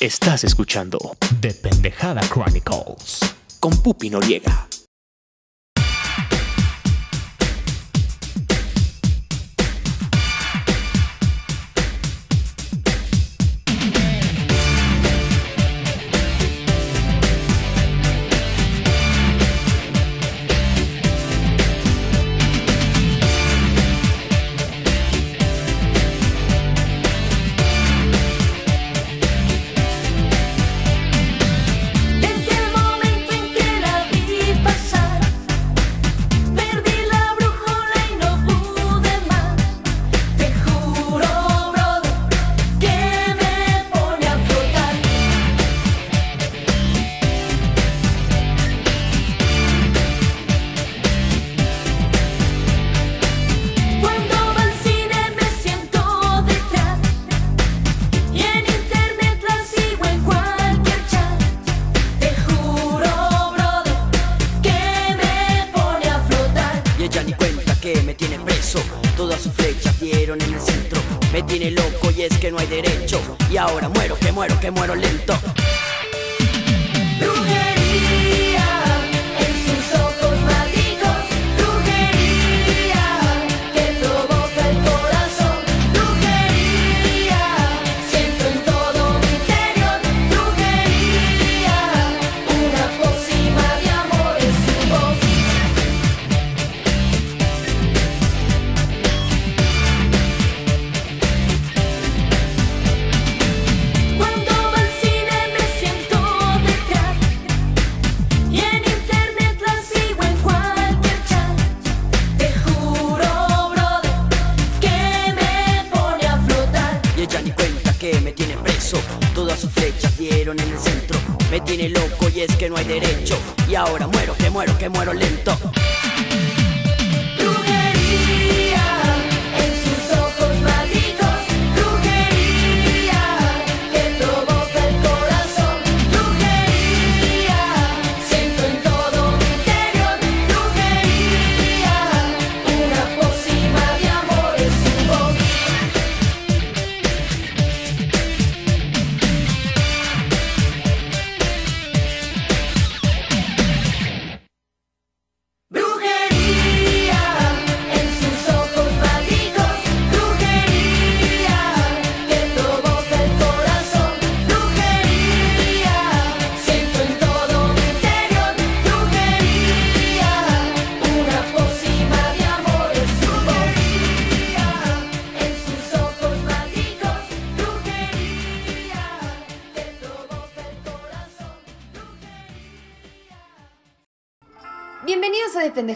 Estás escuchando The Pendejada Chronicles con Pupi Noriega.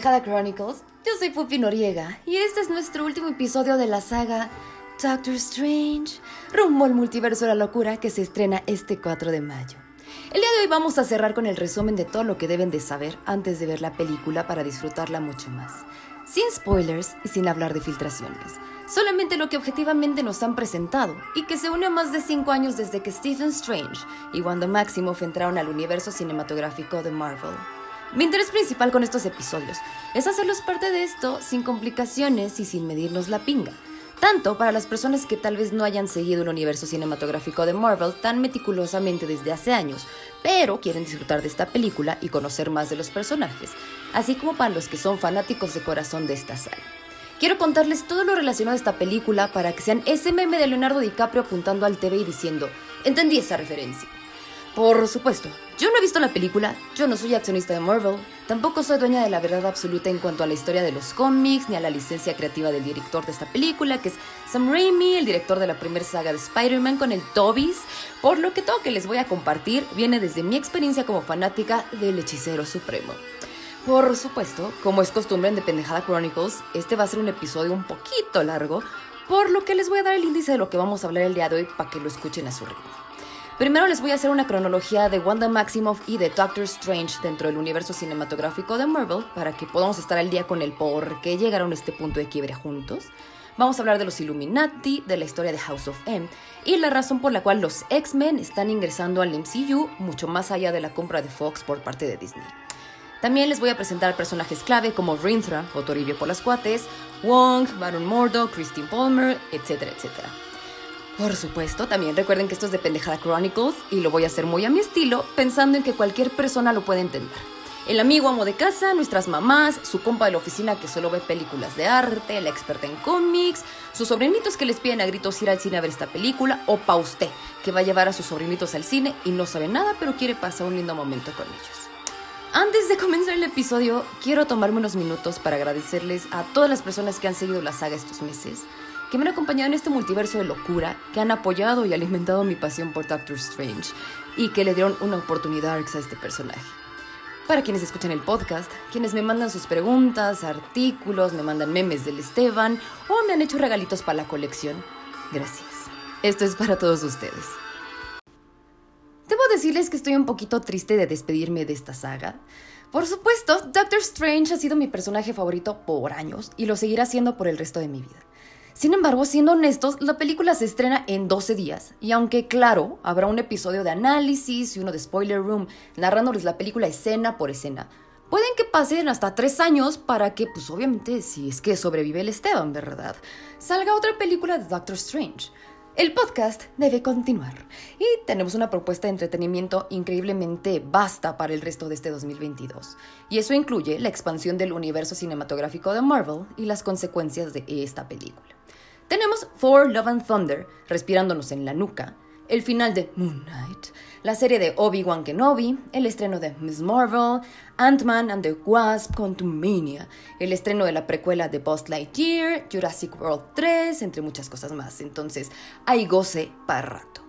Chronicles. Yo soy Pupi Noriega y este es nuestro último episodio de la saga Doctor Strange, rumbo al multiverso de la locura que se estrena este 4 de mayo. El día de hoy vamos a cerrar con el resumen de todo lo que deben de saber antes de ver la película para disfrutarla mucho más. Sin spoilers y sin hablar de filtraciones. Solamente lo que objetivamente nos han presentado y que se une a más de 5 años desde que Stephen Strange y Wanda Maximoff entraron al universo cinematográfico de Marvel. Mi interés principal con estos episodios es hacerlos parte de esto sin complicaciones y sin medirnos la pinga. Tanto para las personas que tal vez no hayan seguido el universo cinematográfico de Marvel tan meticulosamente desde hace años, pero quieren disfrutar de esta película y conocer más de los personajes, así como para los que son fanáticos de corazón de esta saga. Quiero contarles todo lo relacionado a esta película para que sean ese meme de Leonardo DiCaprio apuntando al TV y diciendo, entendí esa referencia. Por supuesto, yo no he visto la película, yo no soy accionista de Marvel, tampoco soy dueña de la verdad absoluta en cuanto a la historia de los cómics ni a la licencia creativa del director de esta película, que es Sam Raimi, el director de la primera saga de Spider-Man con el Tobis, por lo que todo que les voy a compartir viene desde mi experiencia como fanática del Hechicero Supremo. Por supuesto, como es costumbre en The Pendejada Chronicles, este va a ser un episodio un poquito largo, por lo que les voy a dar el índice de lo que vamos a hablar el día de hoy para que lo escuchen a su ritmo. Primero les voy a hacer una cronología de Wanda Maximoff y de Doctor Strange dentro del universo cinematográfico de Marvel para que podamos estar al día con el por qué llegaron a este punto de quiebre juntos. Vamos a hablar de los Illuminati, de la historia de House of M y la razón por la cual los X-Men están ingresando al MCU mucho más allá de la compra de Fox por parte de Disney. También les voy a presentar personajes clave como Rinthra o Toribio por las cuates, Wong, Baron Mordo, Christine Palmer, etcétera, etcétera. Por supuesto, también recuerden que esto es de Pendejada Chronicles y lo voy a hacer muy a mi estilo, pensando en que cualquier persona lo puede entender. El amigo amo de casa, nuestras mamás, su compa de la oficina que solo ve películas de arte, la experta en cómics, sus sobrinitos que les piden a gritos ir al cine a ver esta película, o pa' que va a llevar a sus sobrinitos al cine y no sabe nada, pero quiere pasar un lindo momento con ellos. Antes de comenzar el episodio, quiero tomarme unos minutos para agradecerles a todas las personas que han seguido la saga estos meses que me han acompañado en este multiverso de locura, que han apoyado y alimentado mi pasión por Doctor Strange y que le dieron una oportunidad a este personaje. Para quienes escuchan el podcast, quienes me mandan sus preguntas, artículos, me mandan memes del Esteban o me han hecho regalitos para la colección, gracias. Esto es para todos ustedes. Debo decirles que estoy un poquito triste de despedirme de esta saga. Por supuesto, Doctor Strange ha sido mi personaje favorito por años y lo seguirá siendo por el resto de mi vida. Sin embargo, siendo honestos, la película se estrena en 12 días, y aunque claro, habrá un episodio de análisis y uno de Spoiler Room narrándoles la película escena por escena, pueden que pasen hasta 3 años para que, pues obviamente, si es que sobrevive el Esteban, ¿verdad? Salga otra película de Doctor Strange. El podcast debe continuar y tenemos una propuesta de entretenimiento increíblemente vasta para el resto de este 2022. Y eso incluye la expansión del universo cinematográfico de Marvel y las consecuencias de esta película. Tenemos Thor Love and Thunder respirándonos en la nuca, el final de Moon Knight, la serie de Obi-Wan Kenobi, el estreno de Miss Marvel, Ant-Man and the Wasp Quantumania, el estreno de la precuela de Buzz Lightyear, Jurassic World 3, entre muchas cosas más. Entonces, hay goce para rato.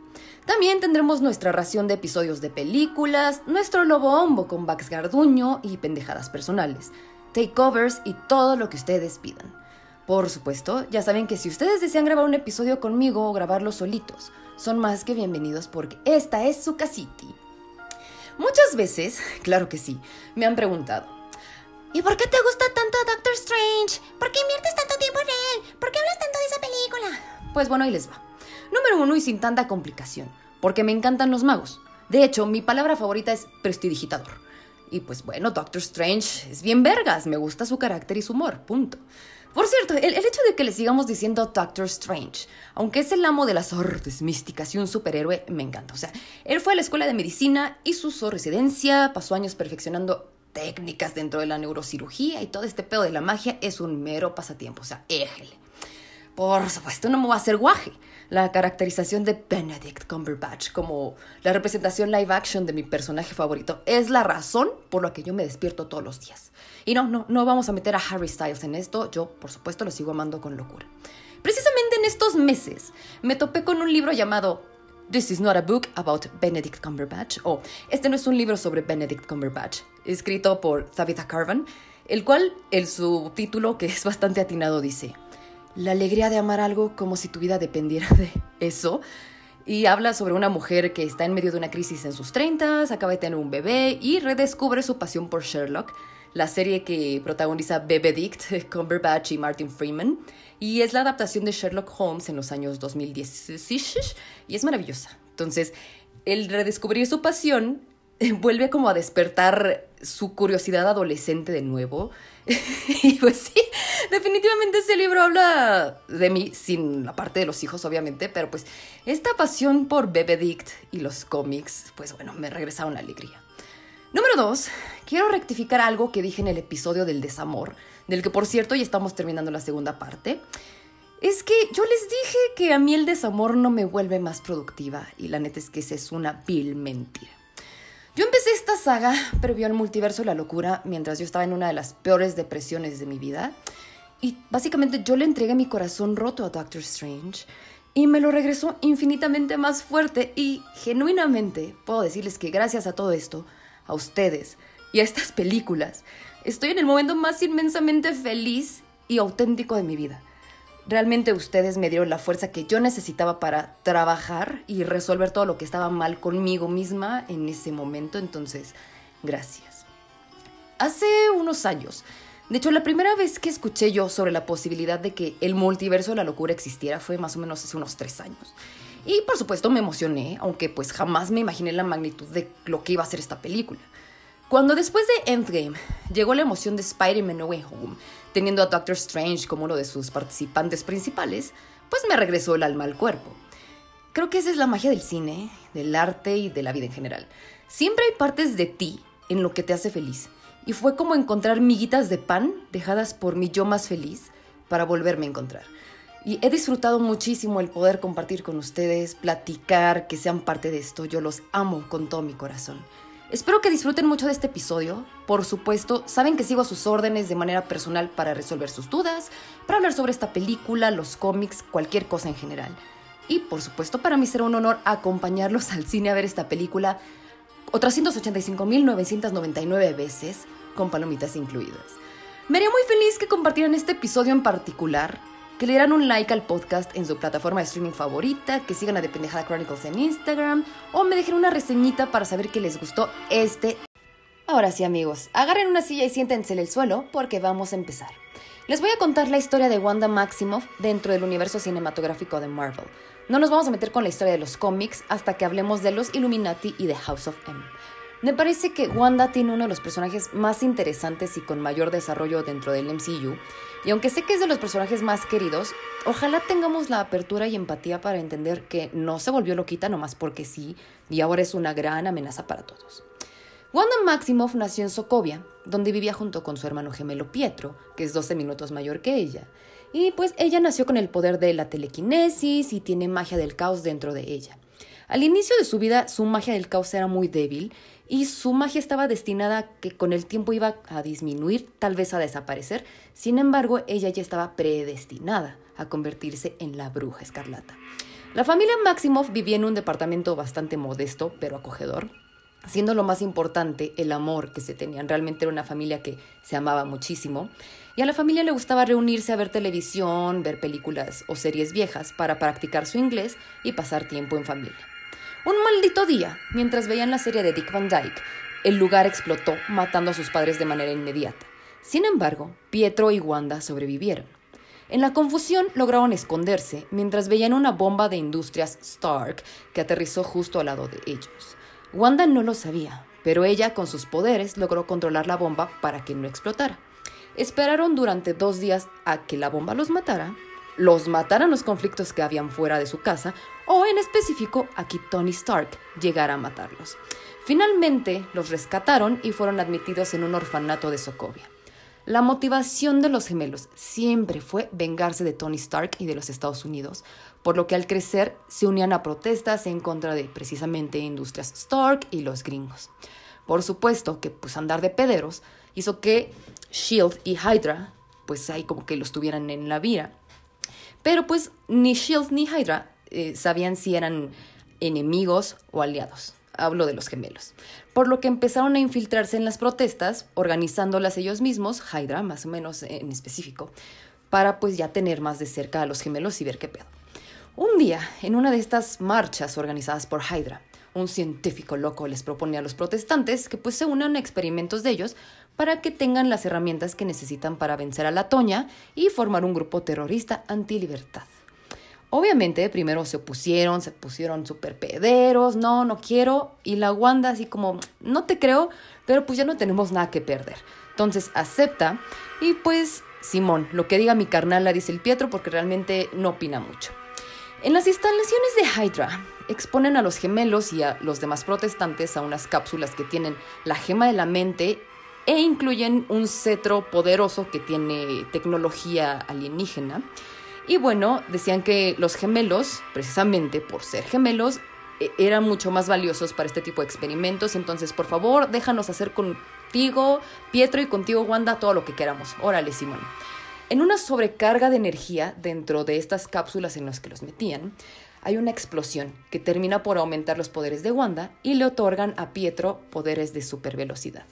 También tendremos nuestra ración de episodios de películas, nuestro lobo hombo con Bax Garduño y pendejadas personales, takeovers y todo lo que ustedes pidan. Por supuesto, ya saben que si ustedes desean grabar un episodio conmigo o grabarlo solitos, son más que bienvenidos porque esta es su casiti. Muchas veces, claro que sí, me han preguntado, ¿y por qué te gusta tanto Doctor Strange? ¿Por qué inviertes tanto tiempo en él? ¿Por qué hablas tanto de esa película? Pues bueno, ahí les va. Número uno y sin tanta complicación, porque me encantan los magos. De hecho, mi palabra favorita es prestidigitador. Y pues bueno, Doctor Strange es bien vergas, me gusta su carácter y su humor, punto. Por cierto, el, hecho de que le sigamos diciendo Doctor Strange, aunque es el amo de las artes místicas y un superhéroe, me encanta. O sea, él fue a la escuela de medicina, hizo su residencia, pasó años perfeccionando técnicas dentro de la neurocirugía y todo este pedo de la magia es un mero pasatiempo. O sea, éjele. Por supuesto, no me va a hacer guaje. La caracterización de Benedict Cumberbatch como la representación live action de mi personaje favorito es la razón por la que yo me despierto todos los días. Y no, no, no vamos a meter a Harry Styles en esto. Yo, por supuesto, lo sigo amando con locura. Precisamente en estos meses me topé con un libro llamado This is not a book about Benedict Cumberbatch o Este no es un libro sobre Benedict Cumberbatch, escrito por Tabitha Carvan, el cual el subtítulo, que es bastante atinado, dice la alegría de amar algo como si tu vida dependiera de eso. Y habla sobre una mujer que está en medio de una crisis en sus 30, acaba de tener un bebé y redescubre su pasión por Sherlock, la serie que protagoniza Benedict Cumberbatch y Martin Freeman. Y es la adaptación de Sherlock Holmes en los años 2010 y es maravillosa. Entonces, el redescubrir su pasión vuelve como a despertar su curiosidad adolescente de nuevo. y pues sí, definitivamente ese libro habla de mí, sin la parte de los hijos, obviamente, pero pues esta pasión por Bebedict y los cómics, pues bueno, me regresa una alegría. Número dos, quiero rectificar algo que dije en el episodio del desamor, del que por cierto ya estamos terminando la segunda parte. Es que yo les dije que a mí el desamor no me vuelve más productiva y la neta es que esa es una vil mentira. Yo empecé esta saga previo al multiverso la locura mientras yo estaba en una de las peores depresiones de mi vida. Y básicamente yo le entregué mi corazón roto a Doctor Strange y me lo regresó infinitamente más fuerte y genuinamente puedo decirles que gracias a todo esto, a ustedes y a estas películas, estoy en el momento más inmensamente feliz y auténtico de mi vida. Realmente ustedes me dieron la fuerza que yo necesitaba para trabajar y resolver todo lo que estaba mal conmigo misma en ese momento. Entonces, gracias. Hace unos años, de hecho, la primera vez que escuché yo sobre la posibilidad de que el multiverso de la locura existiera fue más o menos hace unos tres años. Y por supuesto me emocioné, aunque pues jamás me imaginé la magnitud de lo que iba a ser esta película. Cuando después de Endgame llegó la emoción de Spider-Man No Way Home, teniendo a Doctor Strange como uno de sus participantes principales, pues me regresó el alma al cuerpo. Creo que esa es la magia del cine, del arte y de la vida en general. Siempre hay partes de ti en lo que te hace feliz. Y fue como encontrar miguitas de pan dejadas por mi yo más feliz para volverme a encontrar. Y he disfrutado muchísimo el poder compartir con ustedes, platicar, que sean parte de esto. Yo los amo con todo mi corazón. Espero que disfruten mucho de este episodio. Por supuesto, saben que sigo a sus órdenes de manera personal para resolver sus dudas, para hablar sobre esta película, los cómics, cualquier cosa en general. Y por supuesto, para mí será un honor acompañarlos al cine a ver esta película otras 185.999 veces, con palomitas incluidas. Me haría muy feliz que compartieran este episodio en particular, que le dieran un like al podcast en su plataforma de streaming favorita, que sigan a Dependejada Chronicles en Instagram, o me dejen una reseñita para saber que les gustó este. Ahora sí, amigos, agarren una silla y siéntense en el suelo porque vamos a empezar. Les voy a contar la historia de Wanda Maximoff dentro del universo cinematográfico de Marvel. No nos vamos a meter con la historia de los cómics hasta que hablemos de los Illuminati y de House of M. Me parece que Wanda tiene uno de los personajes más interesantes y con mayor desarrollo dentro del MCU, y aunque sé que es de los personajes más queridos, ojalá tengamos la apertura y empatía para entender que no se volvió loquita nomás porque sí, y ahora es una gran amenaza para todos. Wanda Maximoff nació en Sokovia, donde vivía junto con su hermano gemelo Pietro, que es 12 minutos mayor que ella. Y pues ella nació con el poder de la telequinesis y tiene magia del caos dentro de ella. Al inicio de su vida, su magia del caos era muy débil y su magia estaba destinada a que con el tiempo iba a disminuir, tal vez a desaparecer. Sin embargo, ella ya estaba predestinada a convertirse en la bruja escarlata. La familia Maximoff vivía en un departamento bastante modesto, pero acogedor, siendo lo más importante el amor que se tenían. Realmente era una familia que se amaba muchísimo. Y a la familia le gustaba reunirse a ver televisión, ver películas o series viejas para practicar su inglés y pasar tiempo en familia. Un maldito día, mientras veían la serie de Dick Van Dyke, el lugar explotó, matando a sus padres de manera inmediata. Sin embargo, Pietro y Wanda sobrevivieron. En la confusión lograron esconderse mientras veían una bomba de industrias Stark que aterrizó justo al lado de ellos. Wanda no lo sabía, pero ella con sus poderes logró controlar la bomba para que no explotara. Esperaron durante dos días a que la bomba los matara los mataran los conflictos que habían fuera de su casa o en específico a Tony Stark llegara a matarlos. Finalmente los rescataron y fueron admitidos en un orfanato de Sokovia. La motivación de los gemelos siempre fue vengarse de Tony Stark y de los Estados Unidos, por lo que al crecer se unían a protestas en contra de precisamente industrias Stark y los gringos. Por supuesto que pues andar de pederos hizo que Shield y Hydra pues ahí como que los tuvieran en la vira pero pues ni Shield ni Hydra eh, sabían si eran enemigos o aliados. Hablo de los gemelos. Por lo que empezaron a infiltrarse en las protestas, organizándolas ellos mismos, Hydra más o menos en específico, para pues ya tener más de cerca a los gemelos y ver qué pedo. Un día, en una de estas marchas organizadas por Hydra, un científico loco les propone a los protestantes que pues se unan a experimentos de ellos para que tengan las herramientas que necesitan para vencer a la Toña y formar un grupo terrorista anti-libertad. Obviamente, primero se opusieron, se pusieron súper pederos, no, no quiero, y la Wanda así como, no te creo, pero pues ya no tenemos nada que perder. Entonces acepta y pues, Simón, lo que diga mi carnal la dice el Pietro porque realmente no opina mucho. En las instalaciones de Hydra exponen a los gemelos y a los demás protestantes a unas cápsulas que tienen la gema de la mente e incluyen un cetro poderoso que tiene tecnología alienígena. Y bueno, decían que los gemelos, precisamente por ser gemelos, e-, eran mucho más valiosos para este tipo de experimentos. Entonces, por favor, déjanos hacer contigo, Pietro, y contigo, Wanda, todo lo que queramos. Órale, Simón. En una sobrecarga de energía dentro de estas cápsulas en las que los metían, hay una explosión que termina por aumentar los poderes de Wanda y le otorgan a Pietro poderes de supervelocidad.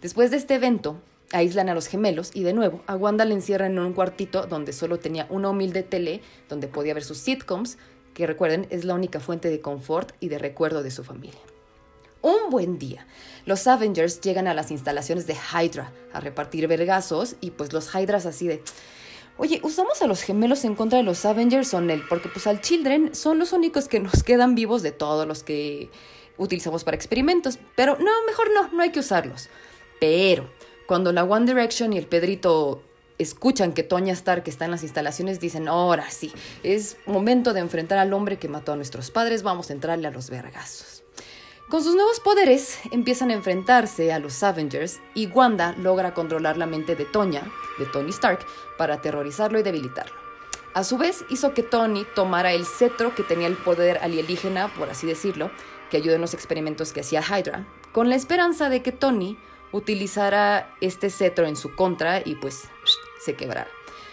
Después de este evento, aíslan a los gemelos y de nuevo a Wanda le encierran en un cuartito donde solo tenía una humilde tele donde podía ver sus sitcoms, que recuerden es la única fuente de confort y de recuerdo de su familia. Un buen día, los Avengers llegan a las instalaciones de Hydra a repartir vergazos y pues los Hydras así de... Oye, usamos a los gemelos en contra de los Avengers o él, porque pues al Children son los únicos que nos quedan vivos de todos los que utilizamos para experimentos. Pero no, mejor no, no hay que usarlos. Pero cuando la One Direction y el Pedrito escuchan que Tonya Stark está en las instalaciones, dicen, ahora sí, es momento de enfrentar al hombre que mató a nuestros padres, vamos a entrarle a los vergazos. Con sus nuevos poderes empiezan a enfrentarse a los Avengers y Wanda logra controlar la mente de Tonya, de Tony Stark, para aterrorizarlo y debilitarlo. A su vez hizo que Tony tomara el cetro que tenía el poder alienígena, por así decirlo, que ayudó en los experimentos que hacía Hydra, con la esperanza de que Tony utilizara este cetro en su contra y pues se quebrara.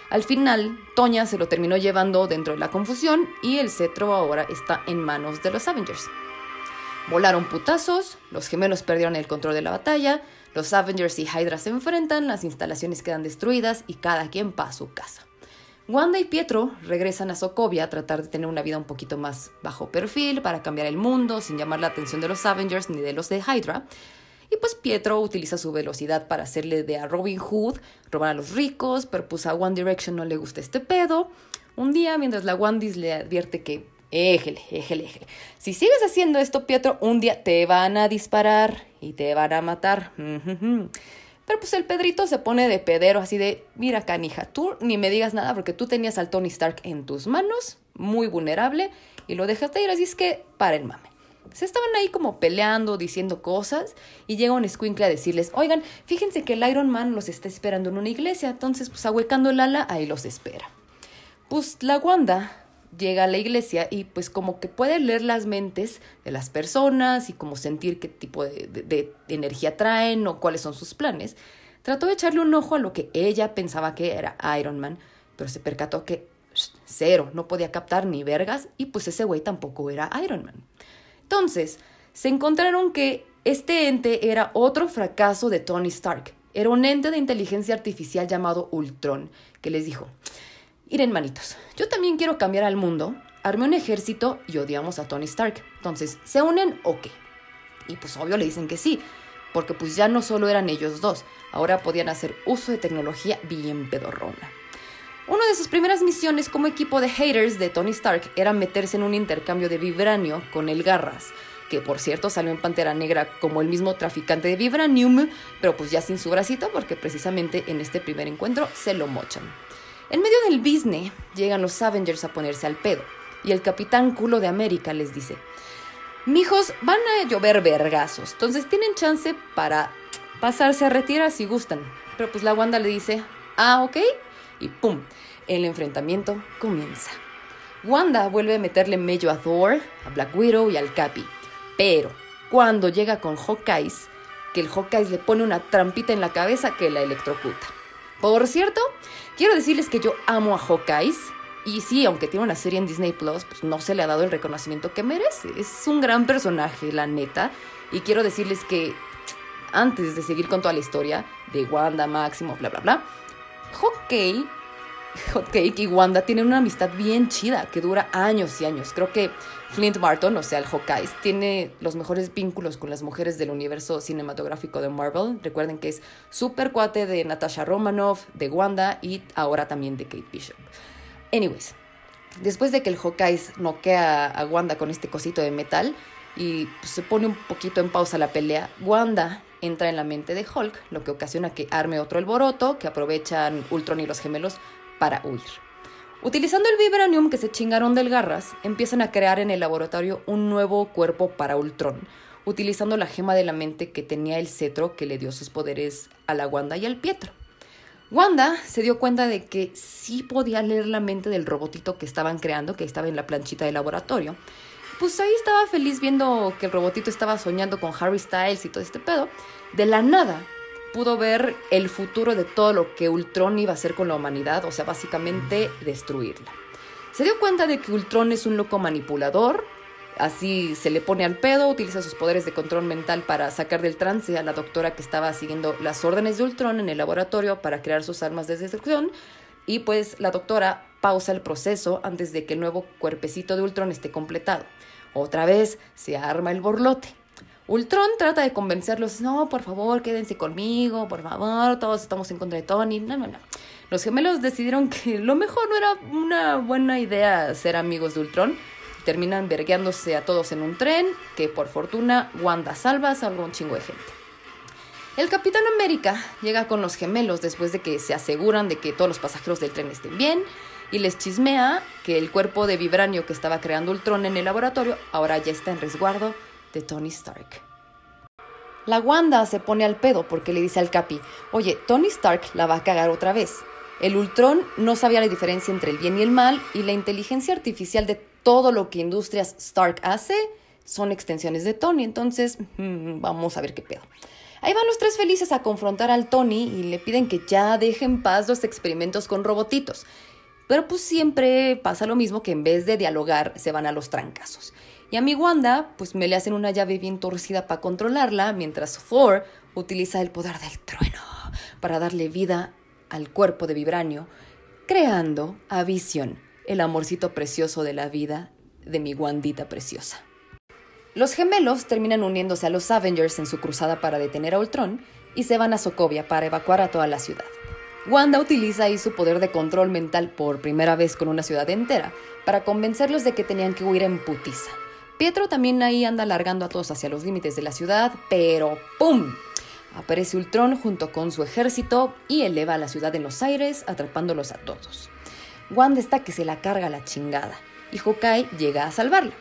Al final, Tonya se lo terminó llevando dentro de la confusión y el cetro ahora está en manos de los Avengers. Volaron putazos, los gemelos perdieron el control de la batalla, los Avengers y Hydra se enfrentan, las instalaciones quedan destruidas y cada quien va a su casa. Wanda y Pietro regresan a Sokovia a tratar de tener una vida un poquito más bajo perfil para cambiar el mundo sin llamar la atención de los Avengers ni de los de Hydra. Y pues Pietro utiliza su velocidad para hacerle de a Robin Hood, robar a los ricos, pero pues a One Direction no le gusta este pedo. Un día, mientras la Wandis le advierte que Éjele, éjele, éjele. Si sigues haciendo esto, Pietro, un día te van a disparar y te van a matar. Pero pues el Pedrito se pone de pedero así de, mira canija, tú ni me digas nada porque tú tenías al Tony Stark en tus manos, muy vulnerable, y lo dejaste ir, así es que para el mame. Se estaban ahí como peleando, diciendo cosas, y llega un escuincle a decirles, oigan, fíjense que el Iron Man los está esperando en una iglesia, entonces pues ahuecando el ala, ahí los espera. Pues la Wanda llega a la iglesia y pues como que puede leer las mentes de las personas y como sentir qué tipo de, energía traen o cuáles son sus planes, trató de echarle un ojo a lo que ella pensaba que era Iron Man, pero se percató que cero, no podía captar ni vergas y pues ese güey tampoco era Iron Man. Entonces, se encontraron que este ente era otro fracaso de Tony Stark. Era un ente de inteligencia artificial llamado Ultron, que les dijo, Miren, manitos, yo también quiero cambiar al mundo. Armé un ejército y odiamos a Tony Stark. Entonces, ¿se unen o qué? Y pues obvio le dicen que sí, porque pues ya no solo eran ellos dos, ahora podían hacer uso de tecnología bien pedorrona. Una de sus primeras misiones como equipo de haters de Tony Stark era meterse en un intercambio de vibranio con el Garras, que por cierto salió en Pantera Negra como el mismo traficante de vibranium, pero pues ya sin su bracito porque precisamente en este primer encuentro se lo mochan. En medio del business llegan los Avengers a ponerse al pedo y el capitán culo de América les dice, mijos, van a llover vergazos, entonces tienen chance para pasarse a retirar si gustan. Pero pues la Wanda le dice, ah, ok, y pum, el enfrentamiento comienza. Wanda vuelve a meterle medio a Thor, a Black Widow y al Capi, pero cuando llega con Hawkeyes, que el Hawkeyes le pone una trampita en la cabeza que la electrocuta. Por cierto, quiero decirles que yo amo a Hawkeyes. Y sí, aunque tiene una serie en Disney Plus, pues no se le ha dado el reconocimiento que merece. Es un gran personaje, la neta. Y quiero decirles que antes de seguir con toda la historia de Wanda, Máximo, bla, bla, bla, Hawkeye Hotcake y Wanda tienen una amistad bien chida que dura años y años. Creo que Flint Martin, o sea, el Hawkeye, tiene los mejores vínculos con las mujeres del universo cinematográfico de Marvel. Recuerden que es súper cuate de Natasha Romanoff, de Wanda y ahora también de Kate Bishop. Anyways, después de que el Hawkeye noquea a Wanda con este cosito de metal y se pone un poquito en pausa la pelea, Wanda entra en la mente de Hulk, lo que ocasiona que arme otro alboroto, que aprovechan Ultron y los gemelos para huir. Utilizando el vibranium que se chingaron del Garras, empiezan a crear en el laboratorio un nuevo cuerpo para Ultron, utilizando la gema de la mente que tenía el cetro que le dio sus poderes a la Wanda y al Pietro. Wanda se dio cuenta de que sí podía leer la mente del robotito que estaban creando, que estaba en la planchita del laboratorio. Pues ahí estaba feliz viendo que el robotito estaba soñando con Harry Styles y todo este pedo. De la nada, pudo ver el futuro de todo lo que Ultron iba a hacer con la humanidad, o sea, básicamente destruirla. Se dio cuenta de que Ultron es un loco manipulador, así se le pone al pedo, utiliza sus poderes de control mental para sacar del trance a la doctora que estaba siguiendo las órdenes de Ultron en el laboratorio para crear sus armas de destrucción, y pues la doctora pausa el proceso antes de que el nuevo cuerpecito de Ultron esté completado. Otra vez se arma el borlote. Ultron trata de convencerlos, no, por favor, quédense conmigo, por favor, todos estamos en contra de Tony. No, no, no. Los gemelos decidieron que lo mejor no era una buena idea ser amigos de Ultron. Terminan vergueándose a todos en un tren, que por fortuna Wanda salva, salva un chingo de gente. El Capitán América llega con los gemelos después de que se aseguran de que todos los pasajeros del tren estén bien y les chismea que el cuerpo de vibranio que estaba creando Ultron en el laboratorio ahora ya está en resguardo de Tony Stark. La Wanda se pone al pedo porque le dice al Capi, oye, Tony Stark la va a cagar otra vez. El Ultron no sabía la diferencia entre el bien y el mal y la inteligencia artificial de todo lo que Industrias Stark hace son extensiones de Tony, entonces mm, vamos a ver qué pedo. Ahí van los tres felices a confrontar al Tony y le piden que ya deje en paz los experimentos con robotitos. Pero pues siempre pasa lo mismo que en vez de dialogar se van a los trancazos. Y a mi Wanda, pues me le hacen una llave bien torcida para controlarla, mientras Thor utiliza el poder del trueno para darle vida al cuerpo de vibranio, creando a Vision, el amorcito precioso de la vida de mi Wandita preciosa. Los gemelos terminan uniéndose a los Avengers en su cruzada para detener a Ultron y se van a Sokovia para evacuar a toda la ciudad. Wanda utiliza ahí su poder de control mental por primera vez con una ciudad entera para convencerlos de que tenían que huir en putiza. Pietro también ahí anda alargando a todos hacia los límites de la ciudad, pero ¡pum! Aparece Ultron junto con su ejército y eleva a la ciudad en los aires, atrapándolos a todos. Wanda está que se la carga la chingada y Hawkeye llega a salvarla.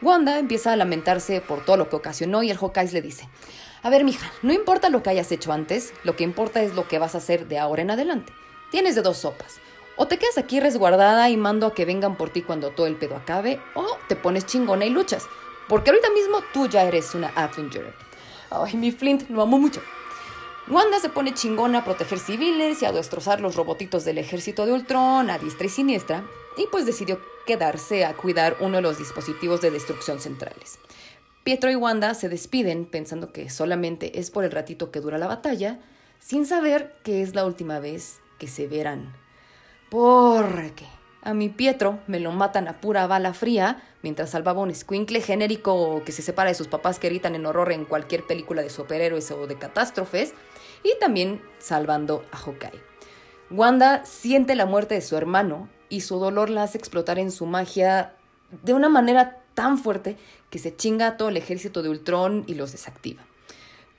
Wanda empieza a lamentarse por todo lo que ocasionó y el Hawkeye le dice, a ver, mija, no importa lo que hayas hecho antes, lo que importa es lo que vas a hacer de ahora en adelante. Tienes de dos sopas. O te quedas aquí resguardada y mando a que vengan por ti cuando todo el pedo acabe, o te pones chingona y luchas. Porque ahorita mismo tú ya eres una Avenger. Ay, mi Flint, lo amo mucho. Wanda se pone chingona a proteger civiles y a destrozar los robotitos del ejército de Ultron a diestra y siniestra, y pues decidió quedarse a cuidar uno de los dispositivos de destrucción centrales. Pietro y Wanda se despiden pensando que solamente es por el ratito que dura la batalla, sin saber que es la última vez que se verán. Porque a mi Pietro me lo matan a pura bala fría mientras salvaba un squinkle genérico que se separa de sus papás que gritan en horror en cualquier película de superhéroes o de catástrofes, y también salvando a Hawkeye. Wanda siente la muerte de su hermano y su dolor la hace explotar en su magia de una manera tan fuerte que se chinga a todo el ejército de Ultron y los desactiva.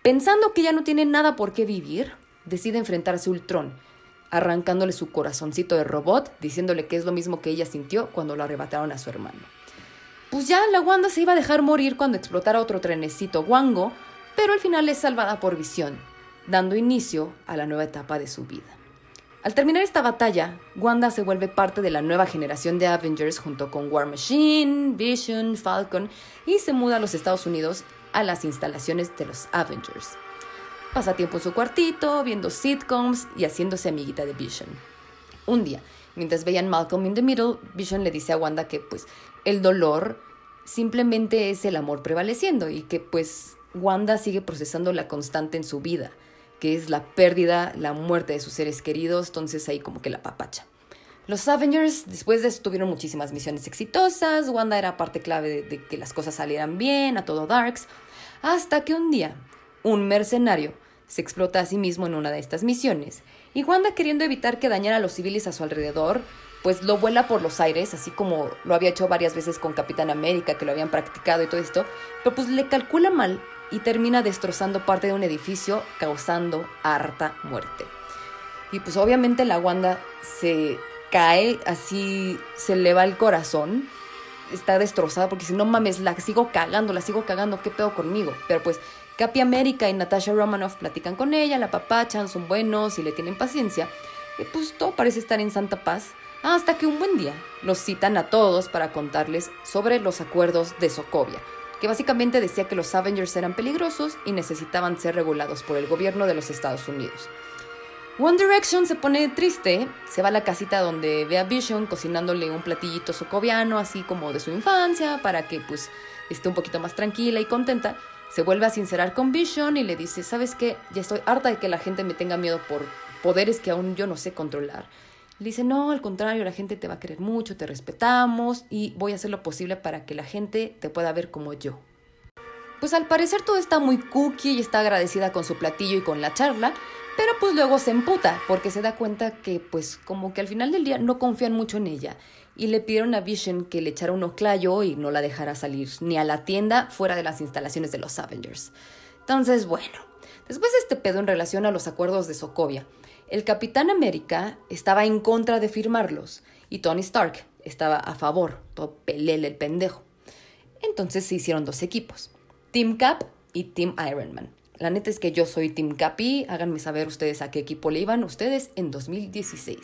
Pensando que ya no tiene nada por qué vivir, decide enfrentarse a Ultron, arrancándole su corazoncito de robot, diciéndole que es lo mismo que ella sintió cuando lo arrebataron a su hermano. Pues ya la Wanda se iba a dejar morir cuando explotara otro trenecito Wango, pero al final es salvada por Visión, dando inicio a la nueva etapa de su vida. Al terminar esta batalla, Wanda se vuelve parte de la nueva generación de Avengers junto con War Machine, Vision, Falcon y se muda a los Estados Unidos a las instalaciones de los Avengers. Pasa tiempo en su cuartito, viendo sitcoms y haciéndose amiguita de Vision. Un día, mientras veían Malcolm in the Middle, Vision le dice a Wanda que pues el dolor simplemente es el amor prevaleciendo y que pues Wanda sigue procesando la constante en su vida que es la pérdida, la muerte de sus seres queridos, entonces ahí como que la papacha. Los Avengers después de eso tuvieron muchísimas misiones exitosas, Wanda era parte clave de, que las cosas salieran bien, a todo Darks, hasta que un día un mercenario se explota a sí mismo en una de estas misiones, y Wanda queriendo evitar que dañara a los civiles a su alrededor, pues lo vuela por los aires, así como lo había hecho varias veces con Capitán América, que lo habían practicado y todo esto, pero pues le calcula mal y termina destrozando parte de un edificio, causando harta muerte. Y pues obviamente la Wanda se cae, así se le va el corazón, está destrozada porque si no mames, la sigo cagando, la sigo cagando, ¿qué pedo conmigo? Pero pues Capi América y Natasha Romanoff platican con ella, la papachan, son buenos y le tienen paciencia. Y pues todo parece estar en santa paz hasta que un buen día los citan a todos para contarles sobre los acuerdos de Sokovia, que básicamente decía que los Avengers eran peligrosos y necesitaban ser regulados por el gobierno de los Estados Unidos. One Direction se pone triste, se va a la casita donde ve a Vision cocinándole un platillito socoviano, así como de su infancia, para que pues esté un poquito más tranquila y contenta. Se vuelve a sincerar con Vision y le dice, ¿sabes qué? Ya estoy harta de que la gente me tenga miedo por poderes que aún yo no sé controlar. Le dice, no, al contrario, la gente te va a querer mucho, te respetamos y voy a hacer lo posible para que la gente te pueda ver como yo. Pues al parecer todo está muy cookie y está agradecida con su platillo y con la charla, pero pues luego se emputa porque se da cuenta que pues como que al final del día no confían mucho en ella y le pidieron a Vision que le echara un oclayo y no la dejara salir ni a la tienda fuera de las instalaciones de los Avengers. Entonces, bueno, después de este pedo en relación a los acuerdos de Sokovia, el Capitán América estaba en contra de firmarlos y Tony Stark estaba a favor, todo pelele el pendejo. Entonces se hicieron dos equipos, Team Cap y Team Iron Man. La neta es que yo soy Team Capi, háganme saber ustedes a qué equipo le iban ustedes en 2016.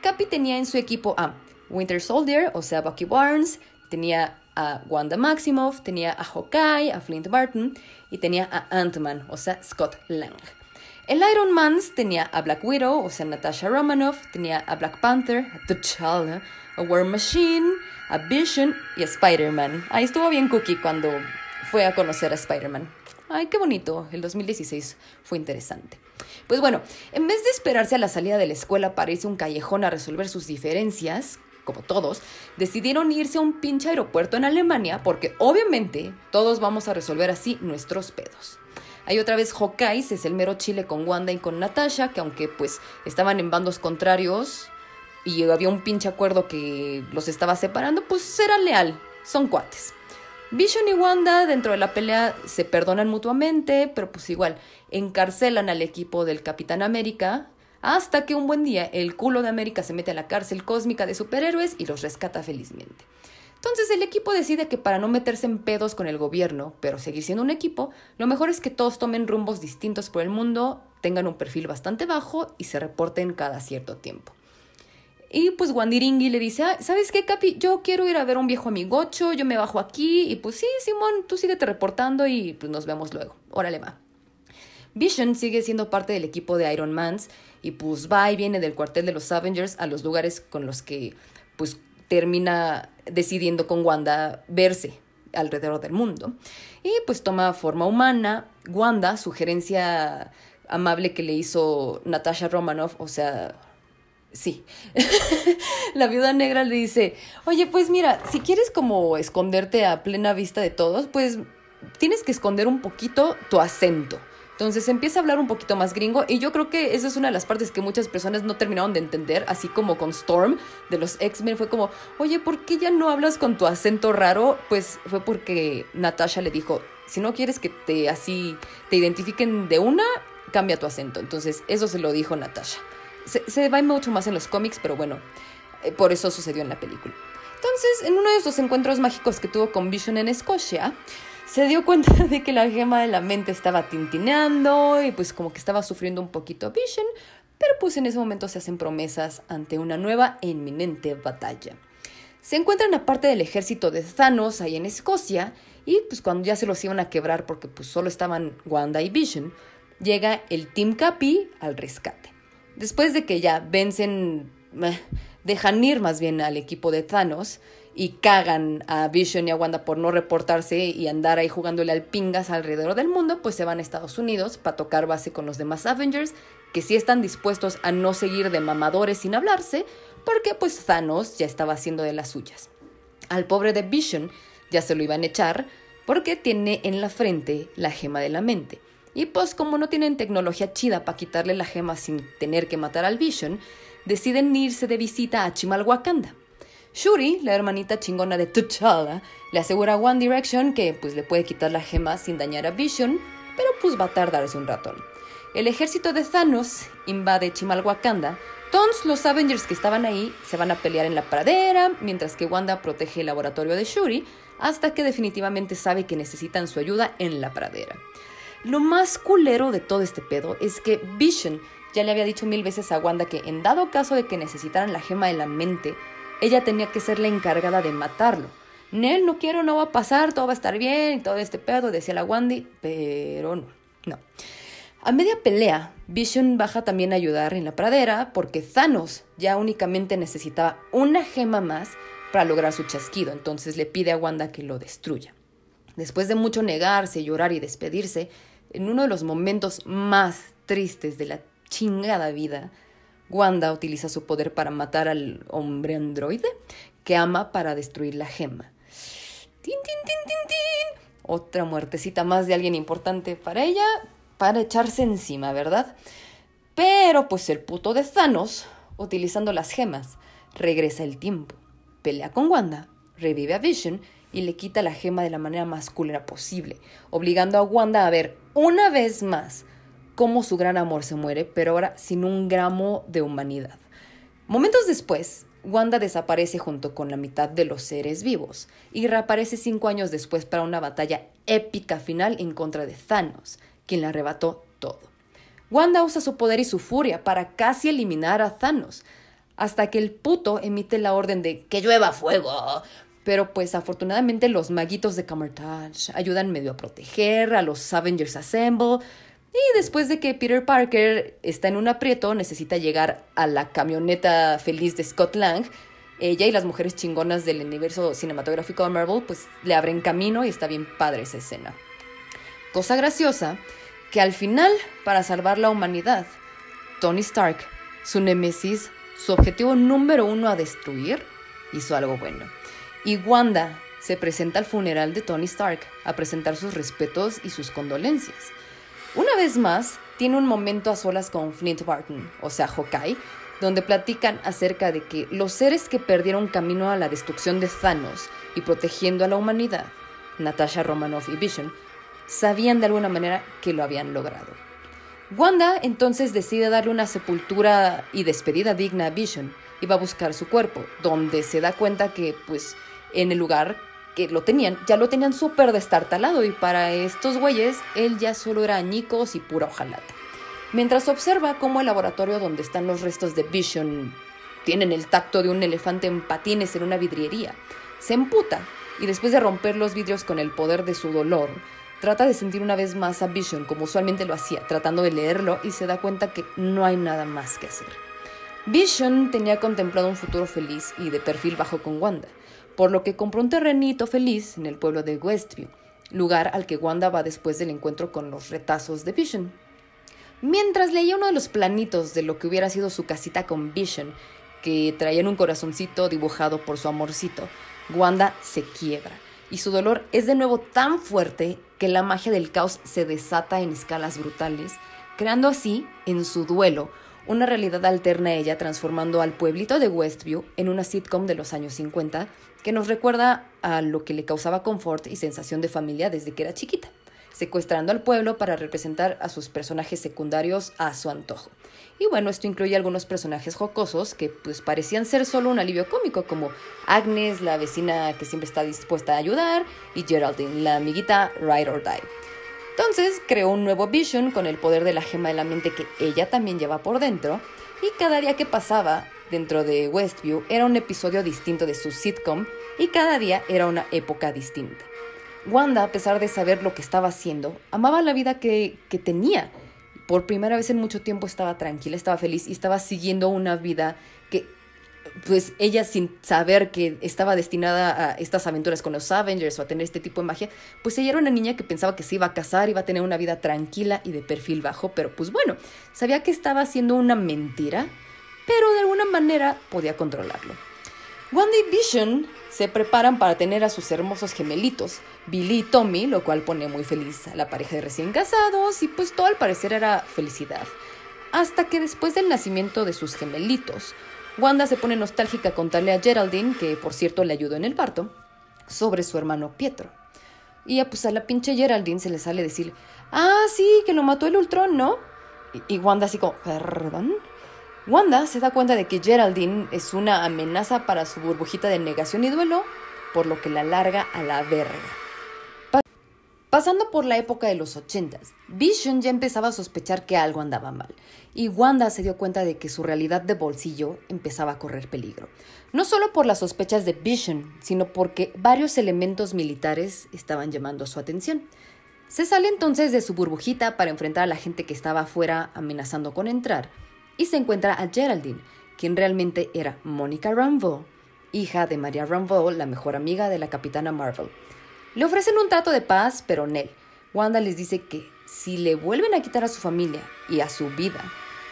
Capi tenía en su equipo a Winter Soldier, o sea, Bucky Barnes, tenía a Wanda Maximoff, tenía a Hawkeye, a Flint Barton y tenía a Ant-Man, o sea, Scott Lang. El Iron Man tenía a Black Widow, o sea, Natasha Romanoff, tenía a Black Panther, a T'Challa, a War Machine, a Vision y a Spider-Man. Ahí estuvo bien Cookie cuando fue a conocer a Spider-Man. Ay, qué bonito. El 2016 fue interesante. Pues bueno, en vez de esperarse a la salida de la escuela para irse a un callejón a resolver sus diferencias, como todos, decidieron irse a un pinche aeropuerto en Alemania porque obviamente todos vamos a resolver así nuestros pedos. Hay otra vez Hawkeye, es el mero chile con Wanda y con Natasha, que aunque pues estaban en bandos contrarios y había un pinche acuerdo que los estaba separando, pues era leal, son cuates. Vision y Wanda dentro de la pelea se perdonan mutuamente, pero pues igual encarcelan al equipo del Capitán América hasta que un buen día el culo de América se mete a la cárcel cósmica de superhéroes y los rescata felizmente. Entonces el equipo decide que para no meterse en pedos con el gobierno, pero seguir siendo un equipo, lo mejor es que todos tomen rumbos distintos por el mundo, tengan un perfil bastante bajo y se reporten cada cierto tiempo. Y pues Wandiringui le dice, ¿sabes qué, Capi? Yo quiero ir a ver a un viejo amigocho, yo me bajo aquí. Y pues sí, Simón, tú síguete reportando y pues nos vemos luego. Órale, va. Vision sigue siendo parte del equipo de Iron Mans y pues va y viene del cuartel de los Avengers a los lugares con los que pues termina decidiendo con Wanda verse alrededor del mundo. Y pues toma forma humana. Wanda, sugerencia amable que le hizo Natasha Romanoff, o sea, Sí. la viuda negra le dice, oye, pues mira, si quieres como esconderte a plena vista de todos, pues tienes que esconder un poquito tu acento. Entonces empieza a hablar un poquito más gringo y yo creo que esa es una de las partes que muchas personas no terminaron de entender, así como con Storm de los X-Men fue como, oye, ¿por qué ya no hablas con tu acento raro? Pues fue porque Natasha le dijo, si no quieres que te así te identifiquen de una, cambia tu acento. Entonces eso se lo dijo Natasha. Se, va mucho más en los cómics, pero bueno, eh, por eso sucedió en la película. Entonces, en uno de esos encuentros mágicos que tuvo con Vision en Escocia, se dio cuenta de que la gema de la mente estaba tintineando y pues como que estaba sufriendo un poquito Vision, pero pues en ese momento se hacen promesas ante una nueva e inminente batalla. Se encuentran aparte del ejército de Thanos ahí en Escocia y pues cuando ya se los iban a quebrar porque pues solo estaban Wanda y Vision, llega el Team Capi al rescate. Después de que ya vencen, dejan ir más bien al equipo de Thanos y cagan a Vision y a Wanda por no reportarse y andar ahí jugándole al pingas alrededor del mundo, pues se van a Estados Unidos para tocar base con los demás Avengers, que sí están dispuestos a no seguir de mamadores sin hablarse, porque pues Thanos ya estaba haciendo de las suyas. Al pobre de Vision ya se lo iban a echar porque tiene en la frente la gema de la mente. Y pues como no tienen tecnología chida para quitarle la gema sin tener que matar al Vision, deciden irse de visita a Chimalhuacanda. Shuri, la hermanita chingona de T'Challa, le asegura a One Direction que pues le puede quitar la gema sin dañar a Vision, pero pues va a tardarse un ratón. El ejército de Thanos invade Chimalhuacanda. Todos los Avengers que estaban ahí se van a pelear en la pradera, mientras que Wanda protege el laboratorio de Shuri, hasta que definitivamente sabe que necesitan su ayuda en la pradera. Lo más culero de todo este pedo es que Vision ya le había dicho mil veces a Wanda que en dado caso de que necesitaran la gema de la mente, ella tenía que ser la encargada de matarlo. Nel, no quiero, no va a pasar, todo va a estar bien y todo este pedo, decía la Wandy, pero no, no. A media pelea, Vision baja también a ayudar en la pradera porque Thanos ya únicamente necesitaba una gema más para lograr su chasquido, entonces le pide a Wanda que lo destruya. Después de mucho negarse, llorar y despedirse, en uno de los momentos más tristes de la chingada vida, Wanda utiliza su poder para matar al hombre androide que ama para destruir la gema. ¡Tin, tin, tin, tin, tin! Otra muertecita más de alguien importante para ella, para echarse encima, ¿verdad? Pero pues el puto de Thanos, utilizando las gemas, regresa el tiempo, pelea con Wanda, revive a Vision y le quita la gema de la manera más culera posible, obligando a Wanda a ver una vez más cómo su gran amor se muere, pero ahora sin un gramo de humanidad. Momentos después, Wanda desaparece junto con la mitad de los seres vivos y reaparece cinco años después para una batalla épica final en contra de Thanos, quien le arrebató todo. Wanda usa su poder y su furia para casi eliminar a Thanos, hasta que el puto emite la orden de que llueva fuego. Pero pues afortunadamente los maguitos de Camertage ayudan medio a proteger a los Avengers Assemble. Y después de que Peter Parker está en un aprieto, necesita llegar a la camioneta feliz de Scott Lang, ella y las mujeres chingonas del universo cinematográfico de Marvel pues le abren camino y está bien padre esa escena. Cosa graciosa, que al final, para salvar la humanidad, Tony Stark, su némesis, su objetivo número uno a destruir, hizo algo bueno. Y Wanda se presenta al funeral de Tony Stark a presentar sus respetos y sus condolencias. Una vez más, tiene un momento a solas con Flint Barton, o sea, Hawkeye, donde platican acerca de que los seres que perdieron camino a la destrucción de Thanos y protegiendo a la humanidad, Natasha Romanoff y Vision, sabían de alguna manera que lo habían logrado. Wanda entonces decide darle una sepultura y despedida digna a Vision y va a buscar su cuerpo, donde se da cuenta que, pues, en el lugar que lo tenían, ya lo tenían súper destartalado y para estos güeyes él ya solo era añicos y pura hojalata. Mientras observa cómo el laboratorio donde están los restos de Vision tienen el tacto de un elefante en patines en una vidriería, se emputa y después de romper los vidrios con el poder de su dolor, trata de sentir una vez más a Vision como usualmente lo hacía, tratando de leerlo y se da cuenta que no hay nada más que hacer. Vision tenía contemplado un futuro feliz y de perfil bajo con Wanda, por lo que compró un terrenito feliz en el pueblo de Westview, lugar al que Wanda va después del encuentro con los retazos de Vision. Mientras leía uno de los planitos de lo que hubiera sido su casita con Vision, que traían un corazoncito dibujado por su amorcito, Wanda se quiebra y su dolor es de nuevo tan fuerte que la magia del caos se desata en escalas brutales, creando así, en su duelo, una realidad alterna a ella, transformando al pueblito de Westview en una sitcom de los años 50 que nos recuerda a lo que le causaba confort y sensación de familia desde que era chiquita secuestrando al pueblo para representar a sus personajes secundarios a su antojo. Y bueno, esto incluye algunos personajes jocosos que pues parecían ser solo un alivio cómico, como Agnes, la vecina que siempre está dispuesta a ayudar, y Geraldine, la amiguita Ride or Die. Entonces creó un nuevo Vision con el poder de la gema de la mente que ella también lleva por dentro, y cada día que pasaba dentro de Westview era un episodio distinto de su sitcom, y cada día era una época distinta. Wanda, a pesar de saber lo que estaba haciendo, amaba la vida que, que tenía. Por primera vez en mucho tiempo estaba tranquila, estaba feliz y estaba siguiendo una vida que, pues ella sin saber que estaba destinada a estas aventuras con los Avengers o a tener este tipo de magia, pues ella era una niña que pensaba que se iba a casar, iba a tener una vida tranquila y de perfil bajo, pero pues bueno, sabía que estaba haciendo una mentira, pero de alguna manera podía controlarlo. Wanda y Vision se preparan para tener a sus hermosos gemelitos, Billy y Tommy, lo cual pone muy feliz a la pareja de recién casados y pues todo al parecer era felicidad. Hasta que después del nacimiento de sus gemelitos, Wanda se pone nostálgica a contarle a Geraldine, que por cierto le ayudó en el parto, sobre su hermano Pietro. Y pues a la pinche Geraldine se le sale decir, ah, sí, que lo mató el Ultron, ¿no? Y, y Wanda así como, ¿perdón? Wanda se da cuenta de que Geraldine es una amenaza para su burbujita de negación y duelo, por lo que la larga a la verga. Pasando por la época de los ochentas, Vision ya empezaba a sospechar que algo andaba mal, y Wanda se dio cuenta de que su realidad de bolsillo empezaba a correr peligro. No solo por las sospechas de Vision, sino porque varios elementos militares estaban llamando su atención. Se sale entonces de su burbujita para enfrentar a la gente que estaba afuera amenazando con entrar, y se encuentra a Geraldine, quien realmente era Monica Rambeau, hija de Maria Rambeau, la mejor amiga de la capitana Marvel. Le ofrecen un trato de paz, pero Nell. Wanda les dice que si le vuelven a quitar a su familia y a su vida,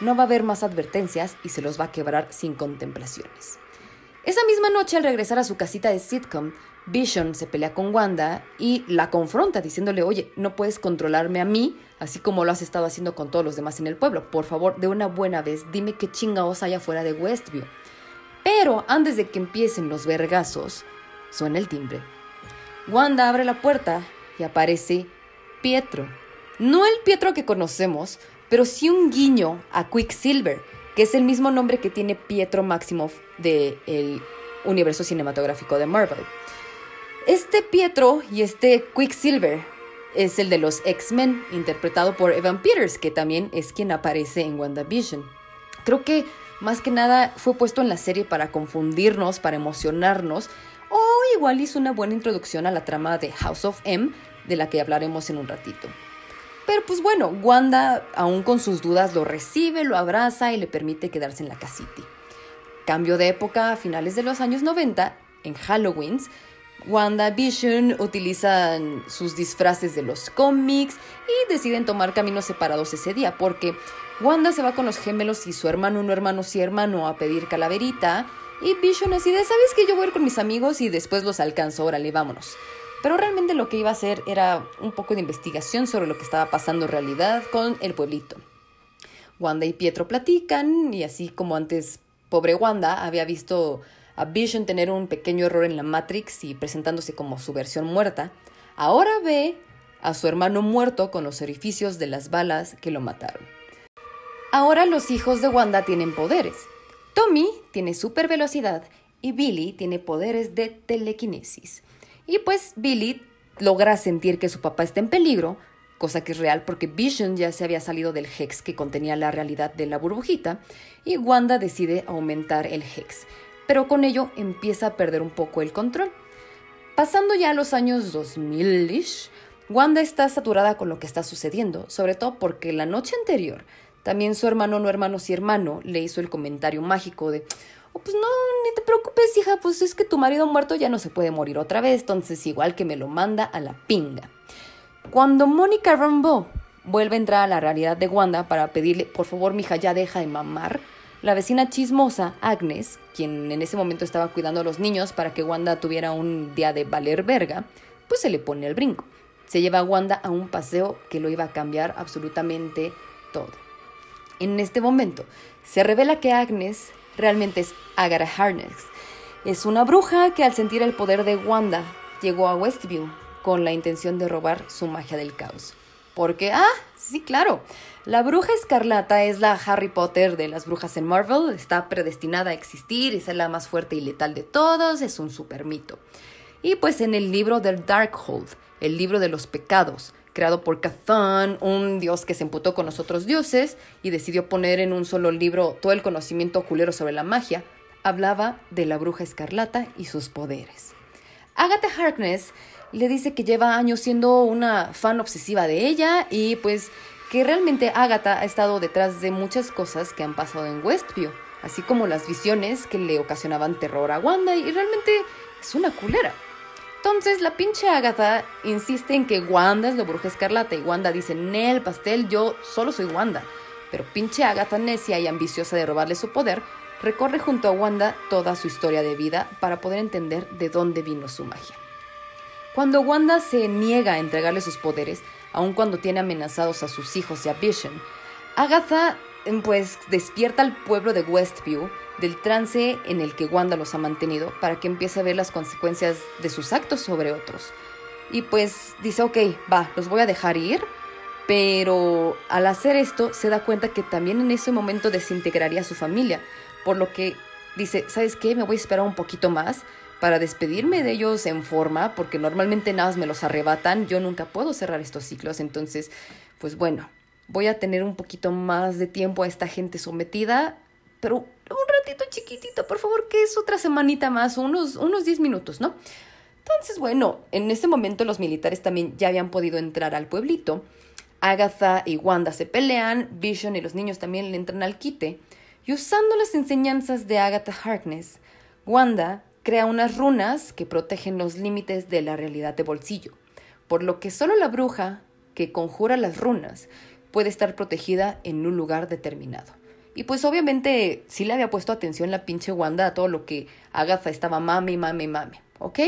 no va a haber más advertencias y se los va a quebrar sin contemplaciones. Esa misma noche, al regresar a su casita de sitcom, Vision se pelea con Wanda y la confronta diciéndole, oye, no puedes controlarme a mí, así como lo has estado haciendo con todos los demás en el pueblo. Por favor, de una buena vez, dime qué chingados hay afuera de Westview. Pero antes de que empiecen los vergazos, suena el timbre. Wanda abre la puerta y aparece Pietro, No el Pietro que conocemos, pero sí un guiño a Quicksilver, que es el mismo nombre que tiene Pietro Maximoff del universo cinematográfico de Marvel. Este Pietro y este Quicksilver es el de los X-Men, interpretado por Evan Peters, que también es quien aparece en WandaVision. Creo que más que nada fue puesto en la serie para confundirnos, para emocionarnos, o igual hizo una buena introducción a la trama de House of M, de la que hablaremos en un ratito. Pero pues bueno, Wanda, aún con sus dudas, lo recibe, lo abraza y le permite quedarse en la casita. Cambio de época a finales de los años 90, en Halloween, Wanda Vision utilizan sus disfraces de los cómics y deciden tomar caminos separados ese día, porque Wanda se va con los gemelos y su hermano, no hermano, sí hermano, a pedir calaverita, y Vision así de, ¿sabes que yo voy a ir con mis amigos y después los alcanzo? Órale, vámonos. Pero realmente lo que iba a hacer era un poco de investigación sobre lo que estaba pasando en realidad con el pueblito. Wanda y Pietro platican y así como antes pobre Wanda había visto a Vision tener un pequeño error en la Matrix y presentándose como su versión muerta, ahora ve a su hermano muerto con los orificios de las balas que lo mataron. Ahora los hijos de Wanda tienen poderes. Tommy tiene super velocidad y Billy tiene poderes de telequinesis. Y pues Billy logra sentir que su papá está en peligro, cosa que es real porque Vision ya se había salido del Hex que contenía la realidad de la burbujita, y Wanda decide aumentar el Hex, pero con ello empieza a perder un poco el control. Pasando ya a los años 2000-ish, Wanda está saturada con lo que está sucediendo, sobre todo porque la noche anterior también su hermano, no hermano, sí hermano, le hizo el comentario mágico de, Oh, pues no, ni te preocupes, hija, pues es que tu marido muerto ya no se puede morir otra vez, entonces igual que me lo manda a la pinga. Cuando Mónica Rambeau vuelve a entrar a la realidad de Wanda para pedirle, por favor, mija, ya deja de mamar, la vecina chismosa, Agnes, quien en ese momento estaba cuidando a los niños para que Wanda tuviera un día de valer verga, pues se le pone el brinco. Se lleva a Wanda a un paseo que lo iba a cambiar absolutamente todo. En este momento, se revela que Agnes realmente es Agatha Harkness. Es una bruja que al sentir el poder de Wanda llegó a Westview con la intención de robar su magia del caos. Porque, ah, sí, claro, la bruja escarlata es la Harry Potter de las brujas en Marvel, está predestinada a existir y ser la más fuerte y letal de todos, es un super mito. Y pues en el libro del Darkhold, el libro de los pecados, creado por Cathan, un dios que se emputó con los otros dioses y decidió poner en un solo libro todo el conocimiento oculero sobre la magia, hablaba de la bruja escarlata y sus poderes. Agatha Harkness le dice que lleva años siendo una fan obsesiva de ella y pues que realmente Agatha ha estado detrás de muchas cosas que han pasado en Westview, así como las visiones que le ocasionaban terror a Wanda y realmente es una culera. Entonces la pinche Agatha insiste en que Wanda es la bruja escarlata y Wanda dice, Nel, pastel, yo solo soy Wanda. Pero pinche Agatha necia y ambiciosa de robarle su poder, recorre junto a Wanda toda su historia de vida para poder entender de dónde vino su magia. Cuando Wanda se niega a entregarle sus poderes, aun cuando tiene amenazados a sus hijos y a Vision, Agatha pues despierta al pueblo de Westview del trance en el que Wanda los ha mantenido para que empiece a ver las consecuencias de sus actos sobre otros. Y pues dice, ok, va, los voy a dejar ir, pero al hacer esto se da cuenta que también en ese momento desintegraría a su familia, por lo que dice, ¿sabes qué? Me voy a esperar un poquito más para despedirme de ellos en forma, porque normalmente nada me los arrebatan, yo nunca puedo cerrar estos ciclos, entonces, pues bueno, voy a tener un poquito más de tiempo a esta gente sometida, pero un ratito chiquitito, por favor, que es otra semanita más, unos, unos 10 minutos, ¿no? Entonces, bueno, en ese momento los militares también ya habían podido entrar al pueblito. Agatha y Wanda se pelean, Vision y los niños también le entran al quite. Y usando las enseñanzas de Agatha Harkness, Wanda crea unas runas que protegen los límites de la realidad de bolsillo, por lo que solo la bruja que conjura las runas puede estar protegida en un lugar determinado. Y pues obviamente sí le había puesto atención la pinche Wanda a todo lo que Agatha estaba mame, mame, mame, ¿ok?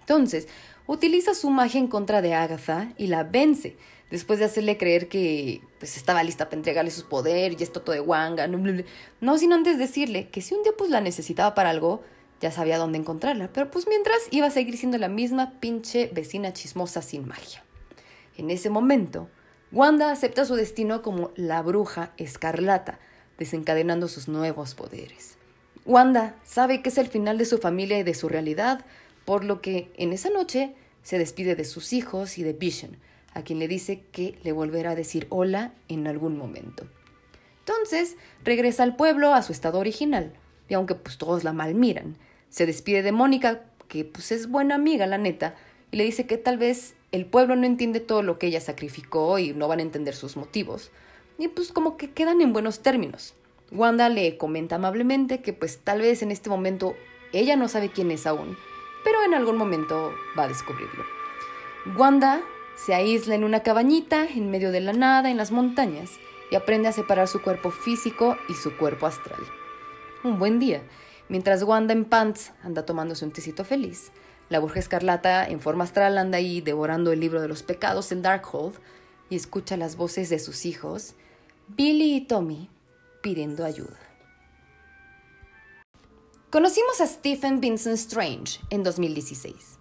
Entonces, utiliza su magia en contra de Agatha y la vence, después de hacerle creer que pues estaba lista para entregarle sus poderes y esto todo de Wanga, no, no, sino antes decirle que si un día pues la necesitaba para algo, ya sabía dónde encontrarla, pero pues mientras iba a seguir siendo la misma pinche vecina chismosa sin magia. En ese momento, Wanda acepta su destino como la bruja escarlata, desencadenando sus nuevos poderes. Wanda sabe que es el final de su familia y de su realidad, por lo que en esa noche se despide de sus hijos y de Vision, a quien le dice que le volverá a decir hola en algún momento. Entonces regresa al pueblo a su estado original, y aunque pues todos la malmiran, se despide de Mónica, que pues es buena amiga, la neta, y le dice que tal vez el pueblo no entiende todo lo que ella sacrificó y no van a entender sus motivos. Y pues como que quedan en buenos términos. Wanda le comenta amablemente que pues tal vez en este momento ella no sabe quién es aún, pero en algún momento va a descubrirlo. Wanda se aísla en una cabañita en medio de la nada en las montañas y aprende a separar su cuerpo físico y su cuerpo astral. Un buen día, mientras Wanda en pants anda tomándose un tecito feliz, la bruja escarlata en forma astral anda ahí devorando el libro de los pecados en Darkhold y escucha las voces de sus hijos, Billy y Tommy, pidiendo ayuda. Conocimos a Stephen Vincent Strange en 2016.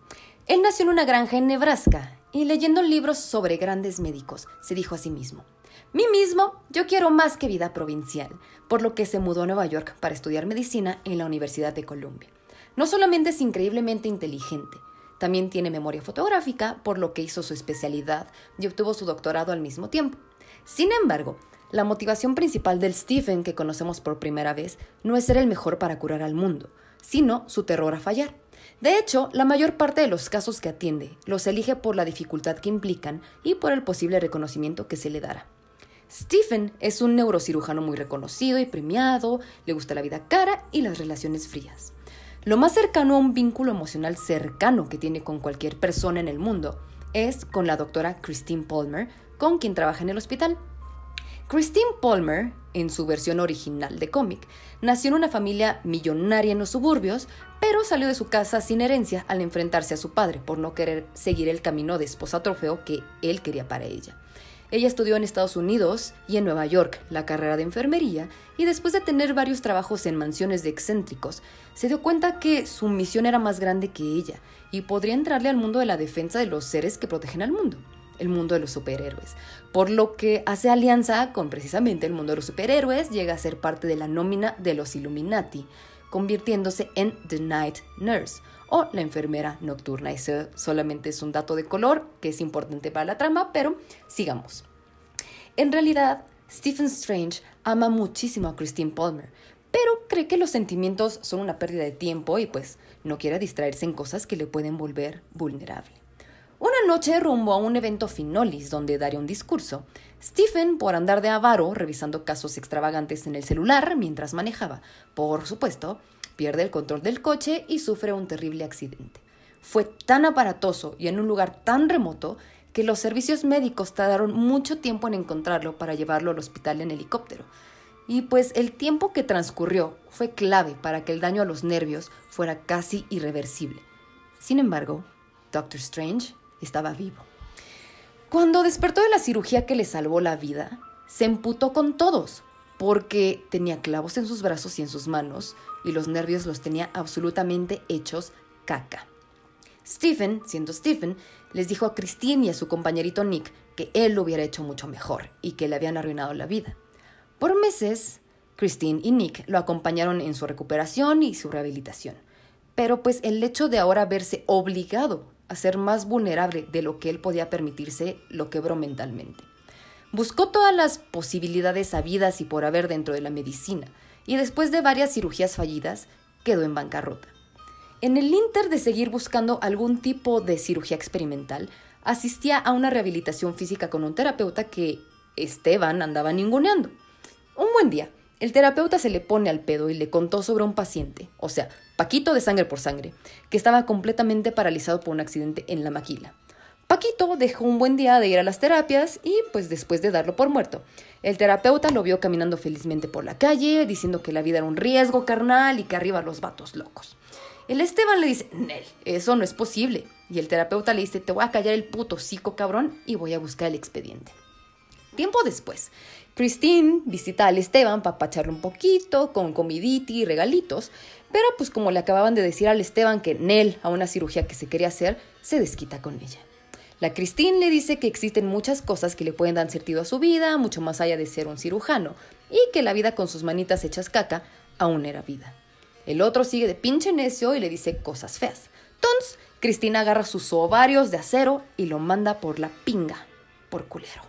Él nació en una granja en Nebraska y leyendo libros sobre grandes médicos se dijo a sí mismo, mí mismo, yo quiero más que vida provincial, por lo que se mudó a Nueva York para estudiar medicina en la Universidad de Columbia. No solamente es increíblemente inteligente, también tiene memoria fotográfica, por lo que hizo su especialidad y obtuvo su doctorado al mismo tiempo. Sin embargo, la motivación principal del Stephen que conocemos por primera vez no es ser el mejor para curar al mundo, sino su terror a fallar. De hecho, la mayor parte de los casos que atiende los elige por la dificultad que implican y por el posible reconocimiento que se le dará. Stephen es un neurocirujano muy reconocido y premiado, le gusta la vida cara y las relaciones frías. Lo más cercano a un vínculo emocional cercano que tiene con cualquier persona en el mundo es con la doctora Christine Palmer, con quien trabaja en el hospital. Christine Palmer, en su versión original de cómic, nació en una familia millonaria en los suburbios, pero salió de su casa sin herencia al enfrentarse a su padre por no querer seguir el camino de esposa trofeo que él quería para ella. Ella estudió en Estados Unidos y en Nueva York la carrera de enfermería y después de tener varios trabajos en mansiones de excéntricos, se dio cuenta que su misión era más grande que ella y podría entrarle al mundo de la defensa de los seres que protegen al mundo, el mundo de los superhéroes. Por lo que hace alianza con precisamente el mundo de los superhéroes, llega a ser parte de la nómina de los Illuminati, convirtiéndose en The Night Nurse o la enfermera nocturna. Ese solamente es un dato de color que es importante para la trama, pero sigamos. En realidad, Stephen Strange ama muchísimo a Christine Palmer, pero cree que los sentimientos son una pérdida de tiempo y pues no quiere distraerse en cosas que le pueden volver vulnerable. Una noche rumbo a un evento finolis donde daría un discurso, Stephen, por andar de avaro revisando casos extravagantes en el celular mientras manejaba, por supuesto, pierde el control del coche y sufre un terrible accidente. Fue tan aparatoso y en un lugar tan remoto que los servicios médicos tardaron mucho tiempo en encontrarlo para llevarlo al hospital en helicóptero. Y pues el tiempo que transcurrió fue clave para que el daño a los nervios fuera casi irreversible. Sin embargo, Doctor Strange estaba vivo. Cuando despertó de la cirugía que le salvó la vida, se emputó con todos, porque tenía clavos en sus brazos y en sus manos, y los nervios los tenía absolutamente hechos caca. Stephen, siendo Stephen, les dijo a Christine y a su compañerito Nick que él lo hubiera hecho mucho mejor y que le habían arruinado la vida. Por meses, Christine y Nick lo acompañaron en su recuperación y su rehabilitación. Pero pues el hecho de ahora verse obligado a ser más vulnerable de lo que él podía permitirse lo quebró mentalmente. Buscó todas las posibilidades habidas y por haber dentro de la medicina, y después de varias cirugías fallidas, quedó en bancarrota. En el inter de seguir buscando algún tipo de cirugía experimental, asistía a una rehabilitación física con un terapeuta que Esteban andaba ninguneando. Un buen día, el terapeuta se le pone al pedo y le contó sobre un paciente, o sea, Paquito de sangre por sangre, que estaba completamente paralizado por un accidente en la maquila. Paquito dejó un buen día de ir a las terapias y pues después de darlo por muerto. El terapeuta lo vio caminando felizmente por la calle, diciendo que la vida era un riesgo carnal y que arriba los vatos locos. El Esteban le dice, Nel, eso no es posible. Y el terapeuta le dice, te voy a callar el puto psico cabrón y voy a buscar el expediente. Tiempo después, Christine visita al Esteban para pacharle un poquito, con comiditi y regalitos, pero pues como le acababan de decir al Esteban que Nel, a una cirugía que se quería hacer, se desquita con ella. La Christine le dice que existen muchas cosas que le pueden dar sentido a su vida, mucho más allá de ser un cirujano, y que la vida con sus manitas hechas caca aún era vida. El otro sigue de pinche necio y le dice cosas feas. Entonces, Cristina agarra sus ovarios de acero y lo manda por la pinga, por culero.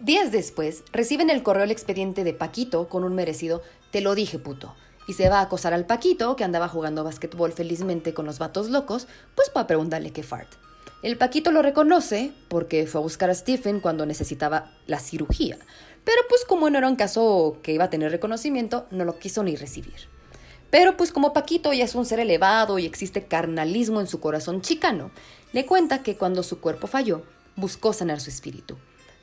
Días después, reciben el correo el expediente de Paquito con un merecido te lo dije, puto. Y se va a acosar al Paquito, que andaba jugando basquetbol felizmente con los vatos locos, pues para preguntarle qué fart. El Paquito lo reconoce porque fue a buscar a Stephen cuando necesitaba la cirugía. Pero pues como no era un caso que iba a tener reconocimiento, no lo quiso ni recibir. Pero pues como Paquito ya es un ser elevado y existe carnalismo en su corazón chicano, le cuenta que cuando su cuerpo falló, buscó sanar su espíritu.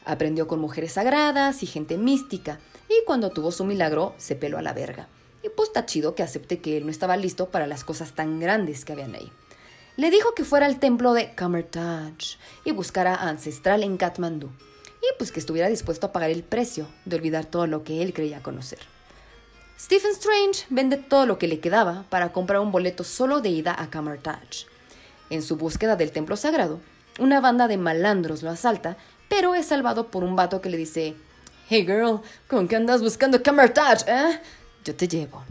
Aprendió con mujeres sagradas y gente mística, y cuando tuvo su milagro se peló a la verga. Y pues está chido que acepte que él no estaba listo para las cosas tan grandes que habían ahí. Le dijo que fuera al templo de Kamertaj y buscara a Ancestral en Katmandú, y pues que estuviera dispuesto a pagar el precio de olvidar todo lo que él creía conocer. Stephen Strange vende todo lo que le quedaba para comprar un boleto solo de ida a Kamertaj. En su búsqueda del templo sagrado, una banda de malandros lo asalta pero es salvado por un vato que le dice, Hey girl, ¿con qué andas buscando Camertage, eh? Yo te llevo.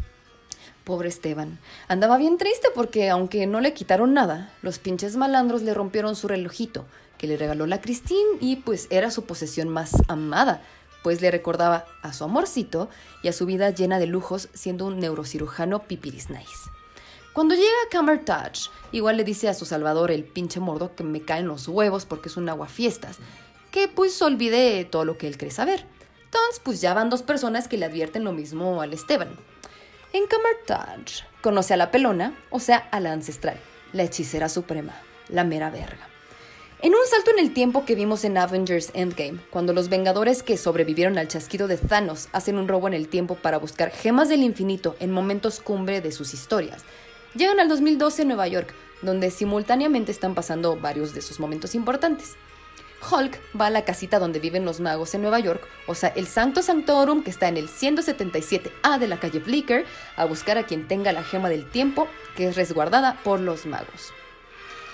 Pobre Esteban. Andaba bien triste porque, aunque no le quitaron nada, los pinches malandros le rompieron su relojito, que le regaló la Christine y pues era su posesión más amada, pues le recordaba a su amorcito y a su vida llena de lujos siendo un neurocirujano pipiris. Cuando llega a Camertage, igual le dice a su salvador el pinche mordo que me caen los huevos porque es un aguafiestas que pues olvide todo lo que él cree saber. Entonces, pues ya van dos personas que le advierten lo mismo al Esteban. En Camartage conoce a la pelona, o sea, a la ancestral, la hechicera suprema, la mera verga. En un salto en el tiempo que vimos en Avengers Endgame, cuando los Vengadores que sobrevivieron al chasquido de Thanos hacen un robo en el tiempo para buscar gemas del infinito en momentos cumbre de sus historias, llegan al 2012 en Nueva York, donde simultáneamente están pasando varios de sus momentos importantes. Hulk va a la casita donde viven los magos en Nueva York, o sea, el Sancto Sanctorum que está en el 177A de la calle Flicker, a buscar a quien tenga la gema del tiempo que es resguardada por los magos.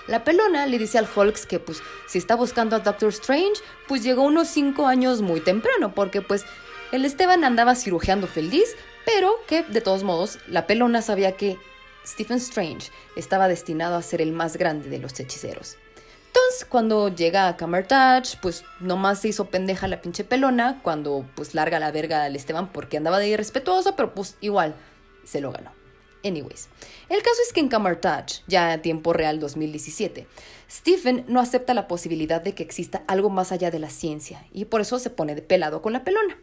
La pelona le dice al Hulk que pues si está buscando a Doctor Strange, pues llegó unos 5 años muy temprano, porque pues el Esteban andaba cirujeando feliz, pero que de todos modos la pelona sabía que Stephen Strange estaba destinado a ser el más grande de los hechiceros. Cuando llega a Camertage, pues nomás se hizo pendeja la pinche pelona cuando pues larga la verga al Esteban porque andaba de irrespetuoso, pero pues igual se lo ganó. Anyways, el caso es que en Camertage, ya a tiempo real 2017, Stephen no acepta la posibilidad de que exista algo más allá de la ciencia y por eso se pone de pelado con la pelona.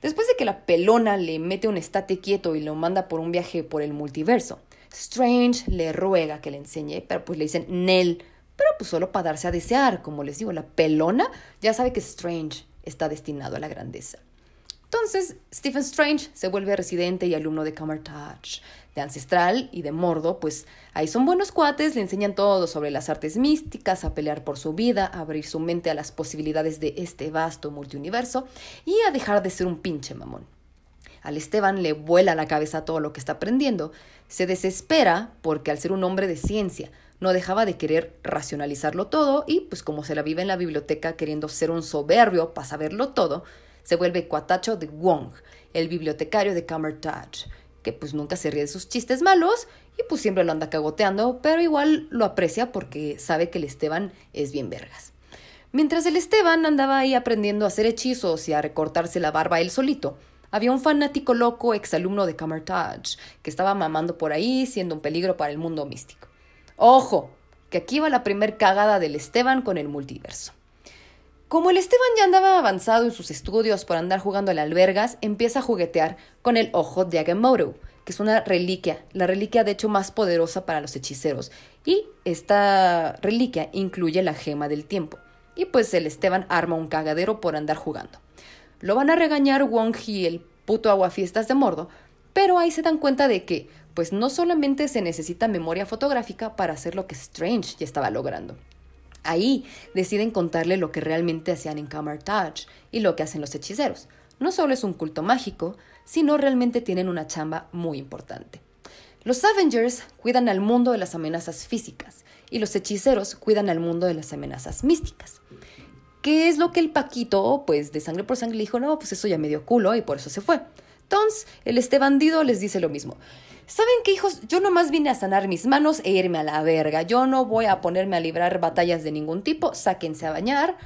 Después de que la pelona le mete un estate quieto y lo manda por un viaje por el multiverso, Strange le ruega que le enseñe, pero pues le dicen Nell pero pues solo para darse a desear, como les digo, la pelona ya sabe que Strange está destinado a la grandeza. Entonces, Stephen Strange se vuelve residente y alumno de Camartage, de Ancestral y de Mordo, pues ahí son buenos cuates, le enseñan todo sobre las artes místicas, a pelear por su vida, a abrir su mente a las posibilidades de este vasto multiuniverso y a dejar de ser un pinche mamón. Al Esteban le vuela la cabeza todo lo que está aprendiendo, se desespera porque al ser un hombre de ciencia, no dejaba de querer racionalizarlo todo y pues como se la vive en la biblioteca queriendo ser un soberbio para saberlo todo, se vuelve cuatacho de Wong, el bibliotecario de Camertage, que pues nunca se ríe de sus chistes malos y pues siempre lo anda cagoteando, pero igual lo aprecia porque sabe que el Esteban es bien vergas. Mientras el Esteban andaba ahí aprendiendo a hacer hechizos y a recortarse la barba él solito, había un fanático loco exalumno de Camertage que estaba mamando por ahí siendo un peligro para el mundo místico. Ojo, que aquí va la primer cagada del Esteban con el multiverso. Como el Esteban ya andaba avanzado en sus estudios por andar jugando en albergas, empieza a juguetear con el ojo de Agamotto, que es una reliquia, la reliquia de hecho más poderosa para los hechiceros. Y esta reliquia incluye la gema del tiempo. Y pues el Esteban arma un cagadero por andar jugando. Lo van a regañar Wong y el puto aguafiestas de Mordo, pero ahí se dan cuenta de que pues no solamente se necesita memoria fotográfica para hacer lo que Strange ya estaba logrando. Ahí deciden contarle lo que realmente hacían en Camartage y lo que hacen los hechiceros. No solo es un culto mágico, sino realmente tienen una chamba muy importante. Los Avengers cuidan al mundo de las amenazas físicas, y los hechiceros cuidan al mundo de las amenazas místicas. ¿Qué es lo que el Paquito, pues de sangre por sangre, dijo? No, pues eso ya me dio culo y por eso se fue. Entonces, el este bandido les dice lo mismo. ¿Saben qué, hijos? Yo nomás vine a sanar mis manos e irme a la verga. Yo no voy a ponerme a librar batallas de ningún tipo. Sáquense a bañar.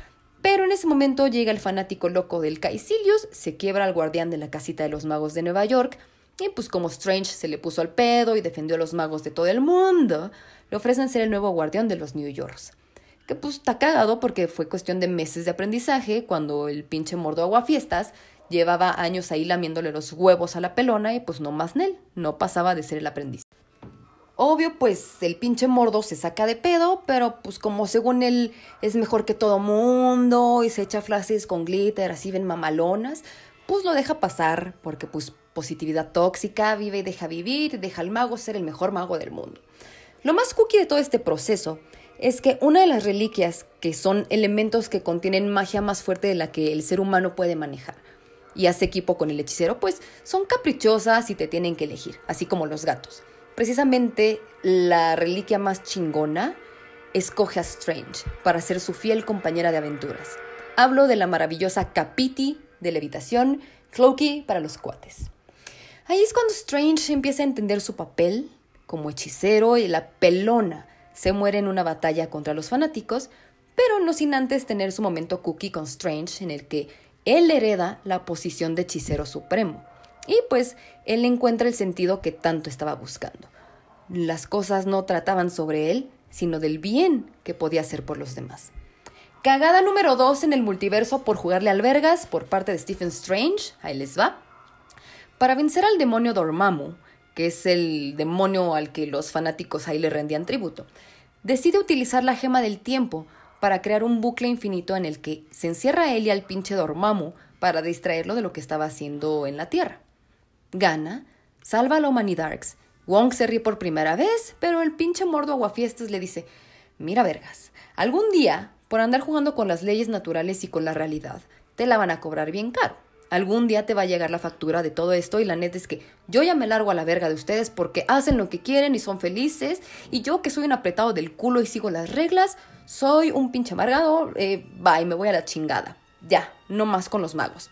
Pero en ese momento llega el fanático loco del Caecilius, se quiebra al guardián de la casita de los magos de Nueva York, y pues como Strange se le puso al pedo y defendió a los magos de todo el mundo, le ofrecen ser el nuevo guardián de los New Yorks. Que pues está cagado porque fue cuestión de meses de aprendizaje cuando el pinche mordo aguafiestas llevaba años ahí lamiéndole los huevos a la pelona y pues no más Nel, no pasaba de ser el aprendiz. Obvio, pues el pinche mordo se saca de pedo, pero pues como según él es mejor que todo mundo y se echa frases con glitter así ven mamalonas, pues lo deja pasar porque pues positividad tóxica, vive y deja vivir, deja al mago ser el mejor mago del mundo. Lo más cookie de todo este proceso es que una de las reliquias, que son elementos que contienen magia más fuerte de la que el ser humano puede manejar, y hace equipo con el hechicero, pues son caprichosas y te tienen que elegir, así como los gatos. Precisamente la reliquia más chingona escoge a Strange para ser su fiel compañera de aventuras. Hablo de la maravillosa Capiti de levitación, Cloaky para los cuates. Ahí es cuando Strange empieza a entender su papel como hechicero y la pelona se muere en una batalla contra los fanáticos, pero no sin antes tener su momento cookie con Strange en el que él hereda la posición de hechicero supremo. Y pues él encuentra el sentido que tanto estaba buscando. Las cosas no trataban sobre él, sino del bien que podía hacer por los demás. Cagada número 2 en el multiverso por jugarle albergas por parte de Stephen Strange, ahí les va. Para vencer al demonio Dormammu, que es el demonio al que los fanáticos ahí le rendían tributo, decide utilizar la gema del tiempo para crear un bucle infinito en el que se encierra él y al pinche Dormammu para distraerlo de lo que estaba haciendo en la Tierra. Gana, salva a la Humanidarks. Wong se ríe por primera vez, pero el pinche mordo aguafiestas le dice: Mira, vergas, algún día, por andar jugando con las leyes naturales y con la realidad, te la van a cobrar bien caro. Algún día te va a llegar la factura de todo esto y la neta es que yo ya me largo a la verga de ustedes porque hacen lo que quieren y son felices y yo que soy un apretado del culo y sigo las reglas, soy un pinche amargado, eh, bye, me voy a la chingada. Ya, no más con los magos.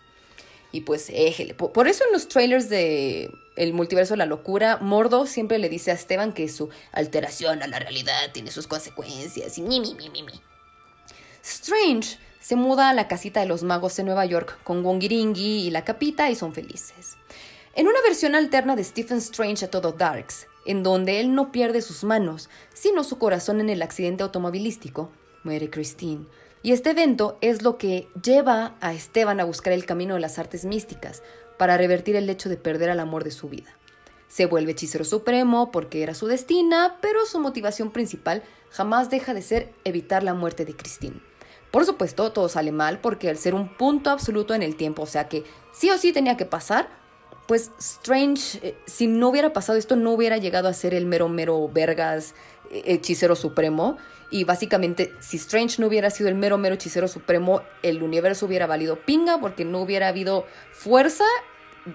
Y pues, éjele. Por eso en los trailers de El multiverso de la locura, Mordo siempre le dice a Esteban que su alteración a la realidad tiene sus consecuencias y mi, mi, mi, mi, mi. Strange se muda a la casita de los magos en Nueva York con Wongiringi y la capita y son felices. En una versión alterna de Stephen Strange a todo Darks, en donde él no pierde sus manos, sino su corazón en el accidente automovilístico, muere Christine, y este evento es lo que lleva a Esteban a buscar el camino de las artes místicas para revertir el hecho de perder al amor de su vida. Se vuelve hechicero supremo porque era su destina, pero su motivación principal jamás deja de ser evitar la muerte de Christine. Por supuesto, todo sale mal porque al ser un punto absoluto en el tiempo, o sea que sí o sí tenía que pasar, pues Strange, eh, si no hubiera pasado esto, no hubiera llegado a ser el mero mero vergas eh, hechicero supremo y básicamente, si Strange no hubiera sido el mero, mero hechicero supremo, el universo hubiera valido pinga porque no hubiera habido fuerza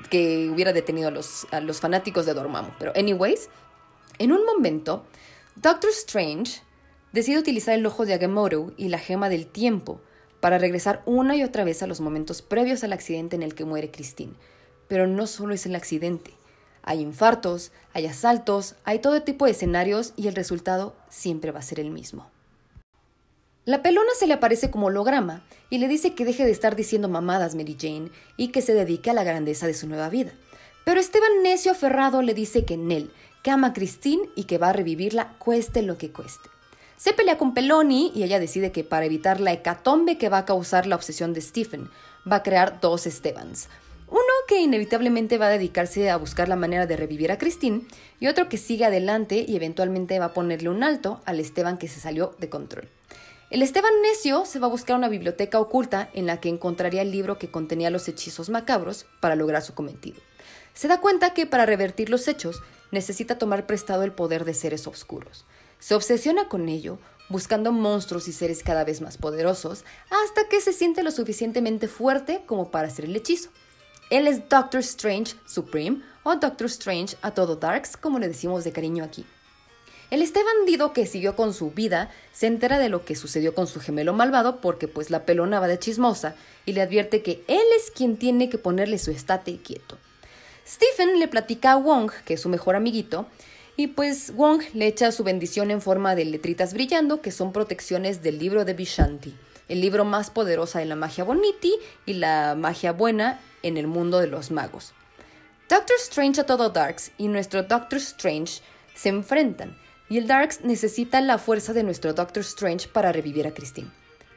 que hubiera detenido a los, a los fanáticos de Dormammu. Pero, anyways, en un momento, Doctor Strange decide utilizar el ojo de Agamotto y la gema del tiempo para regresar una y otra vez a los momentos previos al accidente en el que muere Christine. Pero no solo es el accidente. Hay infartos, hay asaltos, hay todo tipo de escenarios y el resultado siempre va a ser el mismo. La pelona se le aparece como holograma y le dice que deje de estar diciendo mamadas Mary Jane y que se dedique a la grandeza de su nueva vida. Pero Esteban necio aferrado le dice que Nell, que ama a Christine y que va a revivirla cueste lo que cueste. Se pelea con Peloni y ella decide que para evitar la hecatombe que va a causar la obsesión de Stephen, va a crear dos Estebans, uno que inevitablemente va a dedicarse a buscar la manera de revivir a Christine y otro que sigue adelante y eventualmente va a ponerle un alto al Esteban que se salió de control. El Esteban necio se va a buscar una biblioteca oculta en la que encontraría el libro que contenía los hechizos macabros para lograr su cometido. Se da cuenta que para revertir los hechos necesita tomar prestado el poder de seres oscuros. Se obsesiona con ello, buscando monstruos y seres cada vez más poderosos, hasta que se siente lo suficientemente fuerte como para hacer el hechizo. Él es Doctor Strange Supreme o Doctor Strange a todo Darks, como le decimos de cariño aquí. El este bandido que siguió con su vida se entera de lo que sucedió con su gemelo malvado porque pues la pelona va de chismosa y le advierte que él es quien tiene que ponerle su estate quieto. Stephen le platica a Wong, que es su mejor amiguito, y pues Wong le echa su bendición en forma de letritas brillando que son protecciones del libro de Vishanti, el libro más poderoso de la magia boniti y la magia buena en el mundo de los magos. Doctor Strange a todo Darks y nuestro Doctor Strange se enfrentan y el Darks necesita la fuerza de nuestro Doctor Strange para revivir a Christine.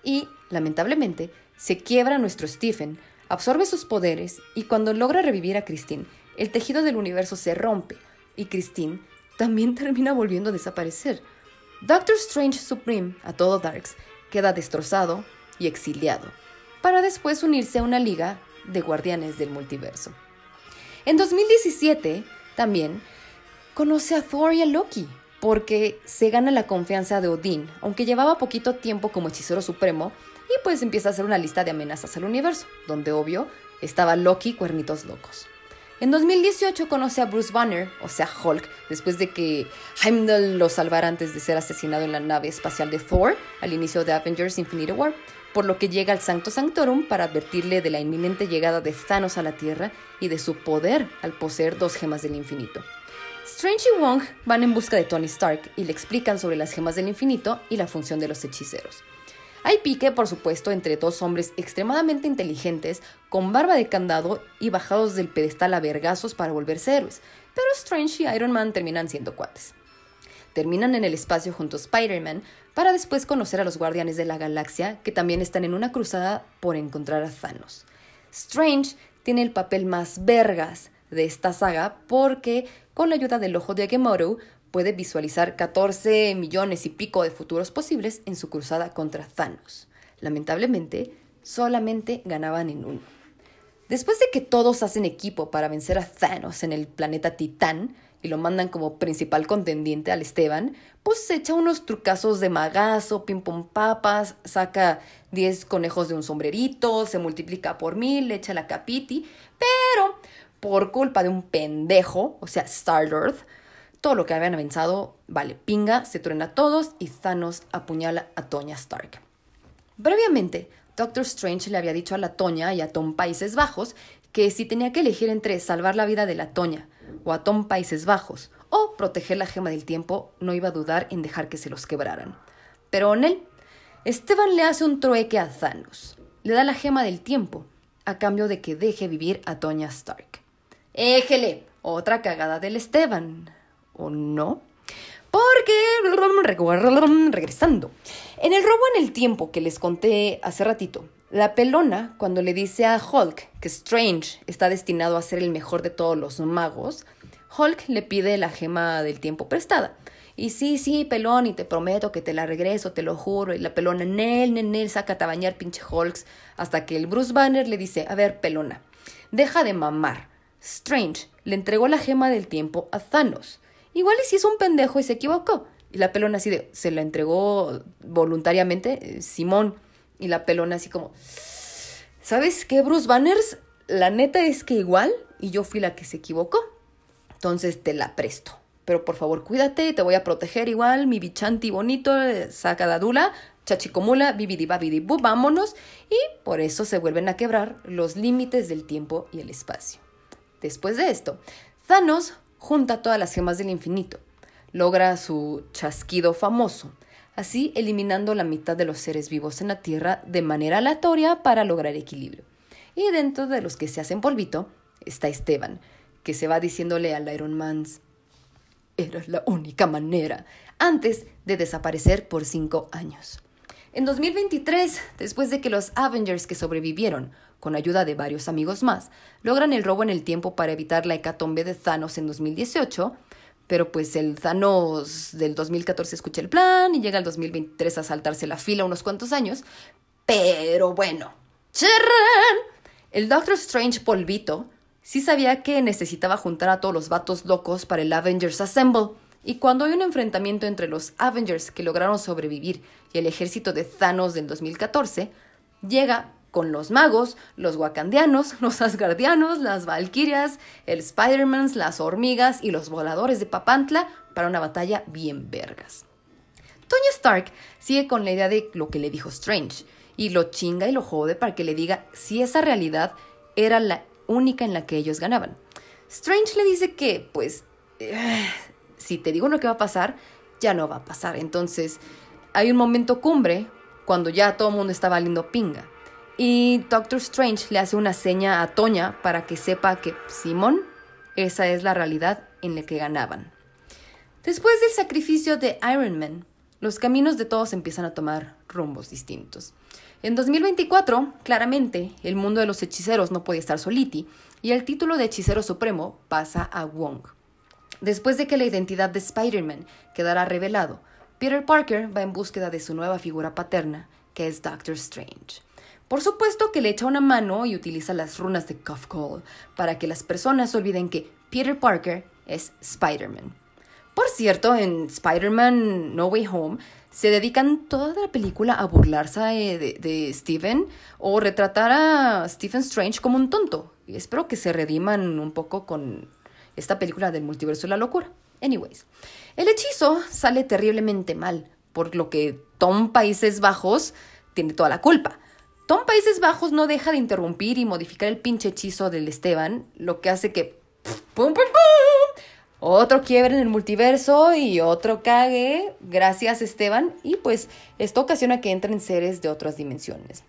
Y, lamentablemente, se quiebra nuestro Stephen, absorbe sus poderes y cuando logra revivir a Christine, el tejido del universo se rompe y Christine también termina volviendo a desaparecer. Doctor Strange Supreme, a todo Darks, queda destrozado y exiliado, para después unirse a una liga de guardianes del multiverso. En 2017, también, conoce a Thor y a Loki, porque se gana la confianza de Odín, aunque llevaba poquito tiempo como hechicero supremo, y pues empieza a hacer una lista de amenazas al universo, donde obvio estaba Loki cuernitos locos. En 2018 conoce a Bruce Banner, o sea Hulk, después de que Heimdall lo salvara antes de ser asesinado en la nave espacial de Thor al inicio de Avengers Infinity War, por lo que llega al Sancto Sanctorum para advertirle de la inminente llegada de Thanos a la Tierra y de su poder al poseer dos gemas del infinito. Strange y Wong van en busca de Tony Stark y le explican sobre las gemas del infinito y la función de los hechiceros. Hay pique, por supuesto, entre dos hombres extremadamente inteligentes, con barba de candado y bajados del pedestal a vergazos para volverse héroes, pero Strange y Iron Man terminan siendo cuates. Terminan en el espacio junto a Spider-Man para después conocer a los Guardianes de la Galaxia, que también están en una cruzada por encontrar a Thanos. Strange tiene el papel más vergas de esta saga porque con la ayuda del ojo de Agamotto puede visualizar 14 millones y pico de futuros posibles en su cruzada contra Thanos. Lamentablemente, solamente ganaban en uno. Después de que todos hacen equipo para vencer a Thanos en el planeta Titán, y lo mandan como principal contendiente al Esteban, pues se echa unos trucazos de magazo, pim pum papas, saca 10 conejos de un sombrerito, se multiplica por mil, le echa la capiti, pero por culpa de un pendejo, o sea, Star-Lord, todo lo que habían avanzado vale pinga, se truena a todos y Thanos apuñala a Tonya Stark. Previamente, Doctor Strange le había dicho a la Toña y a Tom Países Bajos que si tenía que elegir entre salvar la vida de la Toña o a Tom Países Bajos o proteger la gema del tiempo, no iba a dudar en dejar que se los quebraran. Pero en él, Esteban le hace un trueque a Thanos. Le da la gema del tiempo, a cambio de que deje vivir a Tonya Stark. Éjele, otra cagada del Esteban. ¿O no? Porque, regresando, en el robo en el tiempo que les conté hace ratito, la pelona, cuando le dice a Hulk que Strange está destinado a ser el mejor de todos los magos, Hulk le pide la gema del tiempo prestada. Y sí, sí, pelón, y te prometo que te la regreso, te lo juro. Y la pelona, Nel, Nel, sácate a bañar, pinche Hulks. Hasta que el Bruce Banner le dice, a ver, pelona, deja de mamar. Strange le entregó la gema del tiempo a Thanos. Igual y si es un pendejo y se equivocó. Y la pelona así de, se la entregó voluntariamente, eh, Simón. Y la pelona así como, ¿sabes qué, Bruce Banners? La neta es que igual, y yo fui la que se equivocó. Entonces te la presto. Pero por favor, cuídate, te voy a proteger igual, mi bichanti bonito, eh, saca la dula, chachicomula, bibidi babidi bu, vámonos. Y por eso se vuelven a quebrar los límites del tiempo y el espacio. Después de esto, Thanos junta todas las gemas del infinito, logra su chasquido famoso, así eliminando la mitad de los seres vivos en la Tierra de manera aleatoria para lograr equilibrio. Y dentro de los que se hacen polvito está Esteban, que se va diciéndole al Iron Man, era la única manera, antes de desaparecer por cinco años. En 2023, después de que los Avengers que sobrevivieron, con ayuda de varios amigos más, logran el robo en el tiempo para evitar la hecatombe de Thanos en 2018, pero pues el Thanos del 2014 escucha el plan y llega al 2023 a saltarse la fila unos cuantos años. Pero bueno, ¡charrán! El Doctor Strange polvito sí sabía que necesitaba juntar a todos los vatos locos para el Avengers Assemble. Y cuando hay un enfrentamiento entre los Avengers que lograron sobrevivir y el ejército de Thanos del 2014, llega con los magos, los wakandianos, los asgardianos, las valquirias, el Spider-Man, las hormigas y los voladores de Papantla para una batalla bien vergas. Tony Stark sigue con la idea de lo que le dijo Strange y lo chinga y lo jode para que le diga si esa realidad era la única en la que ellos ganaban. Strange le dice que, pues, eh, si te digo lo que va a pasar, ya no va a pasar. Entonces, hay un momento cumbre cuando ya todo el mundo está valiendo pinga. Y Doctor Strange le hace una seña a Toña para que sepa que Simón, esa es la realidad en la que ganaban. Después del sacrificio de Iron Man, los caminos de todos empiezan a tomar rumbos distintos. En 2024, claramente, el mundo de los hechiceros no puede estar soliti y el título de hechicero supremo pasa a Wong. Después de que la identidad de Spider-Man quedara revelado, Peter Parker va en búsqueda de su nueva figura paterna, que es Doctor Strange. Por supuesto que le echa una mano y utiliza las runas de Call para que las personas olviden que Peter Parker es Spider-Man. Por cierto, en Spider-Man No Way Home se dedican toda la película a burlarse de, de, Steven o retratar a Stephen Strange como un tonto. Y espero que se rediman un poco con esta película del multiverso de la locura. Anyways, el hechizo sale terriblemente mal, por lo que Tom Países Bajos tiene toda la culpa. Tom Países Bajos no deja de interrumpir y modificar el pinche hechizo del Esteban, lo que hace que... ¡Pum, pum, pum! Otro quiebre en el multiverso y otro cague, gracias Esteban, y pues esto ocasiona que entren seres de otras dimensiones.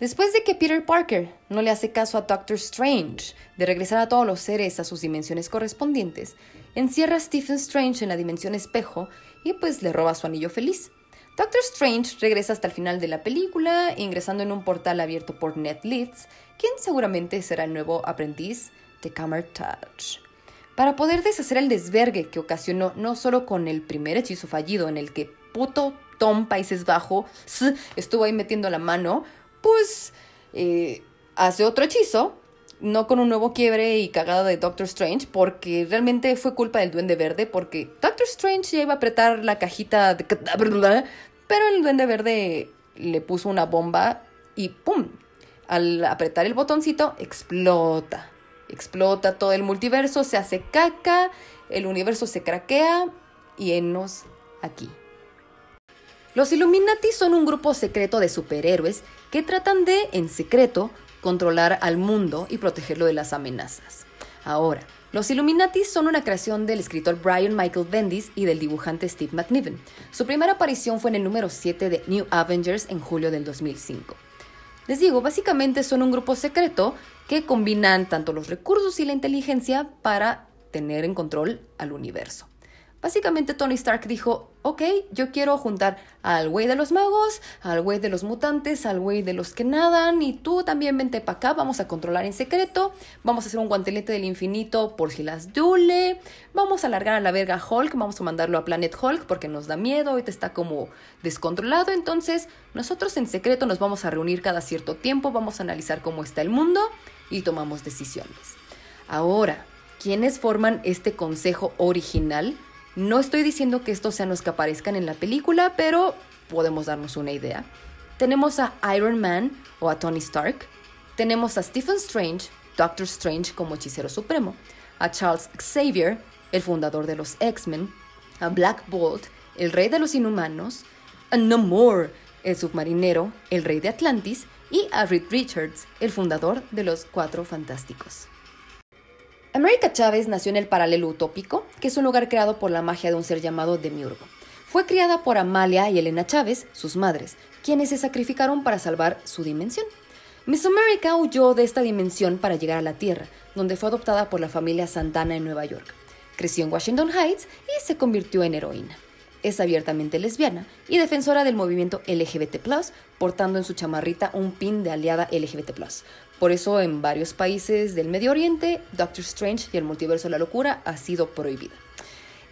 Después de que Peter Parker no le hace caso a Doctor Strange de regresar a todos los seres a sus dimensiones correspondientes, encierra a Stephen Strange en la dimensión espejo y pues le roba su anillo feliz. Doctor Strange regresa hasta el final de la película, ingresando en un portal abierto por Ned Leeds, quien seguramente será el nuevo aprendiz de Touch. Para poder deshacer el desvergue que ocasionó no solo con el primer hechizo fallido en el que puto Tom Países Bajos estuvo ahí metiendo la mano, pues eh, hace otro hechizo, no con un nuevo quiebre y cagada de Doctor Strange, porque realmente fue culpa del Duende Verde, porque Doctor Strange ya iba a apretar la cajita de pero el duende verde le puso una bomba y ¡pum! Al apretar el botoncito, explota. Explota todo el multiverso, se hace caca, el universo se craquea y enos aquí. Los Illuminati son un grupo secreto de superhéroes que tratan de, en secreto, controlar al mundo y protegerlo de las amenazas. Ahora, los Illuminati son una creación del escritor Brian Michael Bendis y del dibujante Steve McNiven. Su primera aparición fue en el número 7 de New Avengers en julio del 2005. Les digo, básicamente son un grupo secreto que combinan tanto los recursos y la inteligencia para tener en control al universo. Básicamente Tony Stark dijo, ok, yo quiero juntar al güey de los magos, al güey de los mutantes, al güey de los que nadan y tú también vente para acá, vamos a controlar en secreto, vamos a hacer un guantelete del infinito por si las dule, vamos a alargar a la verga Hulk, vamos a mandarlo a Planet Hulk porque nos da miedo, ahorita está como descontrolado, entonces nosotros en secreto nos vamos a reunir cada cierto tiempo, vamos a analizar cómo está el mundo y tomamos decisiones. Ahora, ¿quiénes forman este consejo original? No estoy diciendo que estos sean los que aparezcan en la película, pero podemos darnos una idea. Tenemos a Iron Man o a Tony Stark. Tenemos a Stephen Strange, Doctor Strange como hechicero supremo. A Charles Xavier, el fundador de los X-Men. A Black Bolt, el rey de los inhumanos. A Namor, el submarinero, el rey de Atlantis. Y a Reed Richards, el fundador de los Cuatro Fantásticos. América Chávez nació en el paralelo utópico, que es un lugar creado por la magia de un ser llamado Demiurgo. Fue criada por Amalia y Elena Chávez, sus madres, quienes se sacrificaron para salvar su dimensión. Miss America huyó de esta dimensión para llegar a la Tierra, donde fue adoptada por la familia Santana en Nueva York. Creció en Washington Heights y se convirtió en heroína. Es abiertamente lesbiana y defensora del movimiento LGBT, portando en su chamarrita un pin de aliada LGBT. Por eso en varios países del Medio Oriente, Doctor Strange y el multiverso de la locura ha sido prohibida.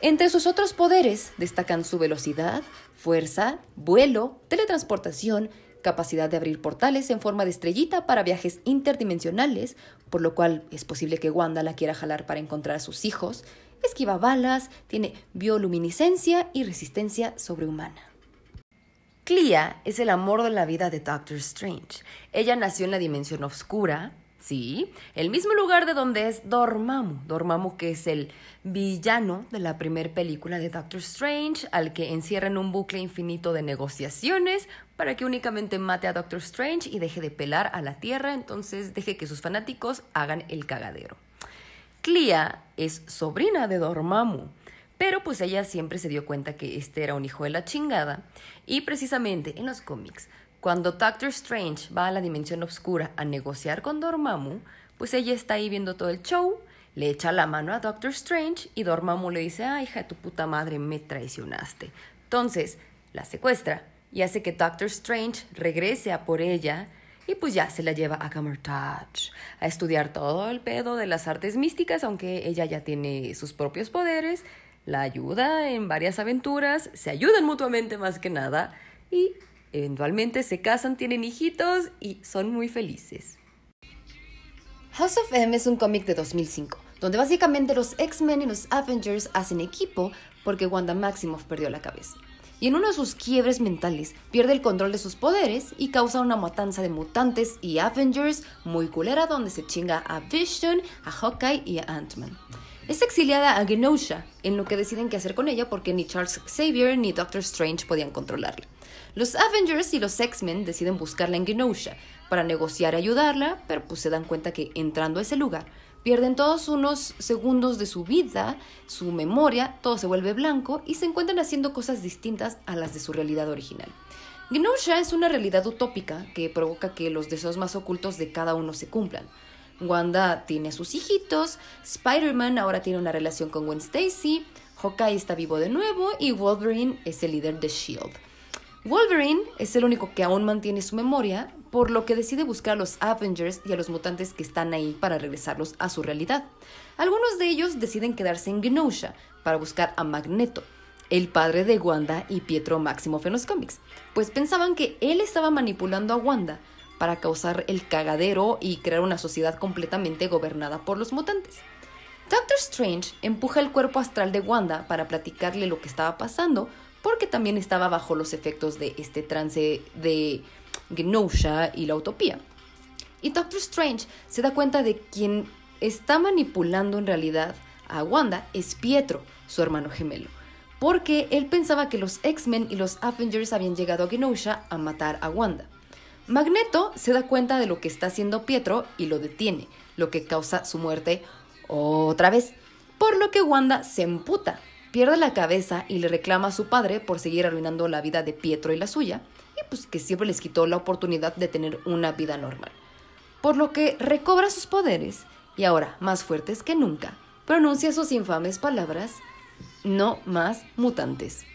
Entre sus otros poderes destacan su velocidad, fuerza, vuelo, teletransportación, capacidad de abrir portales en forma de estrellita para viajes interdimensionales, por lo cual es posible que Wanda la quiera jalar para encontrar a sus hijos, esquiva balas, tiene bioluminiscencia y resistencia sobrehumana. Clea es el amor de la vida de Doctor Strange. Ella nació en la dimensión oscura, sí, el mismo lugar de donde es Dormammu. Dormammu que es el villano de la primera película de Doctor Strange, al que encierra en un bucle infinito de negociaciones para que únicamente mate a Doctor Strange y deje de pelar a la Tierra, entonces deje que sus fanáticos hagan el cagadero. Clea es sobrina de Dormammu. Pero pues ella siempre se dio cuenta que este era un hijo de la chingada. Y precisamente en los cómics, cuando Doctor Strange va a la dimensión oscura a negociar con Dormammu, pues ella está ahí viendo todo el show, le echa la mano a Doctor Strange y Dormammu le dice, ay hija de tu puta madre, me traicionaste. Entonces, la secuestra y hace que Doctor Strange regrese a por ella y pues ya se la lleva a Camertage a estudiar todo el pedo de las artes místicas, aunque ella ya tiene sus propios poderes la ayuda en varias aventuras, se ayudan mutuamente más que nada y eventualmente se casan, tienen hijitos y son muy felices. House of M es un cómic de 2005, donde básicamente los X-Men y los Avengers hacen equipo porque Wanda Maximoff perdió la cabeza. Y en uno de sus quiebres mentales pierde el control de sus poderes y causa una matanza de mutantes y Avengers muy culera donde se chinga a Vision, a Hawkeye y a Ant-Man. Es exiliada a Genosha, en lo que deciden qué hacer con ella porque ni Charles Xavier ni Doctor Strange podían controlarla. Los Avengers y los X-Men deciden buscarla en Genosha para negociar y ayudarla, pero pues se dan cuenta que entrando a ese lugar pierden todos unos segundos de su vida, su memoria, todo se vuelve blanco y se encuentran haciendo cosas distintas a las de su realidad original. Genosha es una realidad utópica que provoca que los deseos más ocultos de cada uno se cumplan. Wanda tiene sus hijitos, Spider-Man ahora tiene una relación con Gwen Stacy, Hawkeye está vivo de nuevo y Wolverine es el líder de Shield. Wolverine es el único que aún mantiene su memoria, por lo que decide buscar a los Avengers y a los mutantes que están ahí para regresarlos a su realidad. Algunos de ellos deciden quedarse en Genosha para buscar a Magneto, el padre de Wanda y Pietro Máximo en los pues pensaban que él estaba manipulando a Wanda para causar el cagadero y crear una sociedad completamente gobernada por los mutantes. Doctor Strange empuja el cuerpo astral de Wanda para platicarle lo que estaba pasando, porque también estaba bajo los efectos de este trance de Genosha y la utopía. Y Doctor Strange se da cuenta de quien está manipulando en realidad a Wanda es Pietro, su hermano gemelo, porque él pensaba que los X-Men y los Avengers habían llegado a Genosha a matar a Wanda. Magneto se da cuenta de lo que está haciendo Pietro y lo detiene, lo que causa su muerte otra vez. Por lo que Wanda se emputa, pierde la cabeza y le reclama a su padre por seguir arruinando la vida de Pietro y la suya, y pues que siempre les quitó la oportunidad de tener una vida normal. Por lo que recobra sus poderes y ahora, más fuertes que nunca, pronuncia sus infames palabras, no más mutantes.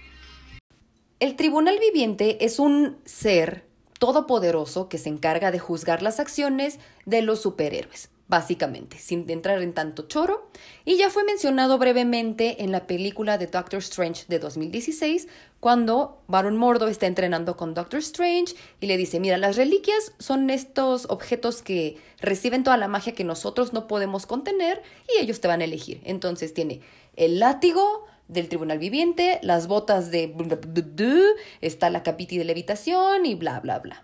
El tribunal viviente es un ser todopoderoso que se encarga de juzgar las acciones de los superhéroes, básicamente, sin entrar en tanto choro, y ya fue mencionado brevemente en la película de Doctor Strange de 2016, cuando Baron Mordo está entrenando con Doctor Strange y le dice, mira, las reliquias son estos objetos que reciben toda la magia que nosotros no podemos contener y ellos te van a elegir. Entonces tiene el látigo, del tribunal viviente, las botas de... está la capiti de levitación y bla, bla, bla.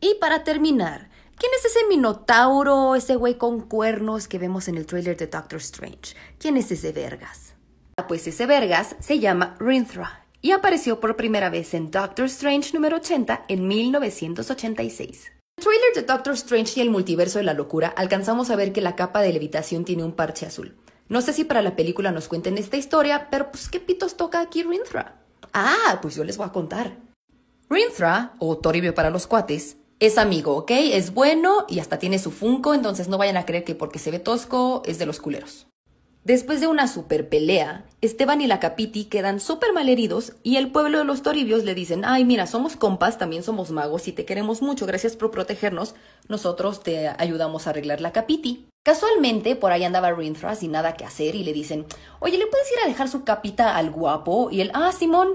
Y para terminar, ¿quién es ese minotauro, ese güey con cuernos que vemos en el trailer de Doctor Strange? ¿Quién es ese vergas? Ah, pues ese vergas se llama Rinthra y apareció por primera vez en Doctor Strange número 80 en 1986. En el trailer de Doctor Strange y el multiverso de la locura alcanzamos a ver que la capa de levitación tiene un parche azul. No sé si para la película nos cuenten esta historia, pero pues ¿qué pitos toca aquí Rinthra? Ah, pues yo les voy a contar. Rinthra, o Toribio para los cuates, es amigo, ¿ok? Es bueno y hasta tiene su Funko, entonces no vayan a creer que porque se ve tosco es de los culeros. Después de una super pelea, Esteban y la Capiti quedan súper malheridos y el pueblo de los Toribios le dicen, ay mira, somos compas, también somos magos y te queremos mucho, gracias por protegernos, nosotros te ayudamos a arreglar la Capiti. Casualmente, por ahí andaba Rinthra sin nada que hacer y le dicen, oye, ¿le puedes ir a dejar su capita al guapo? Y él, ah, Simón.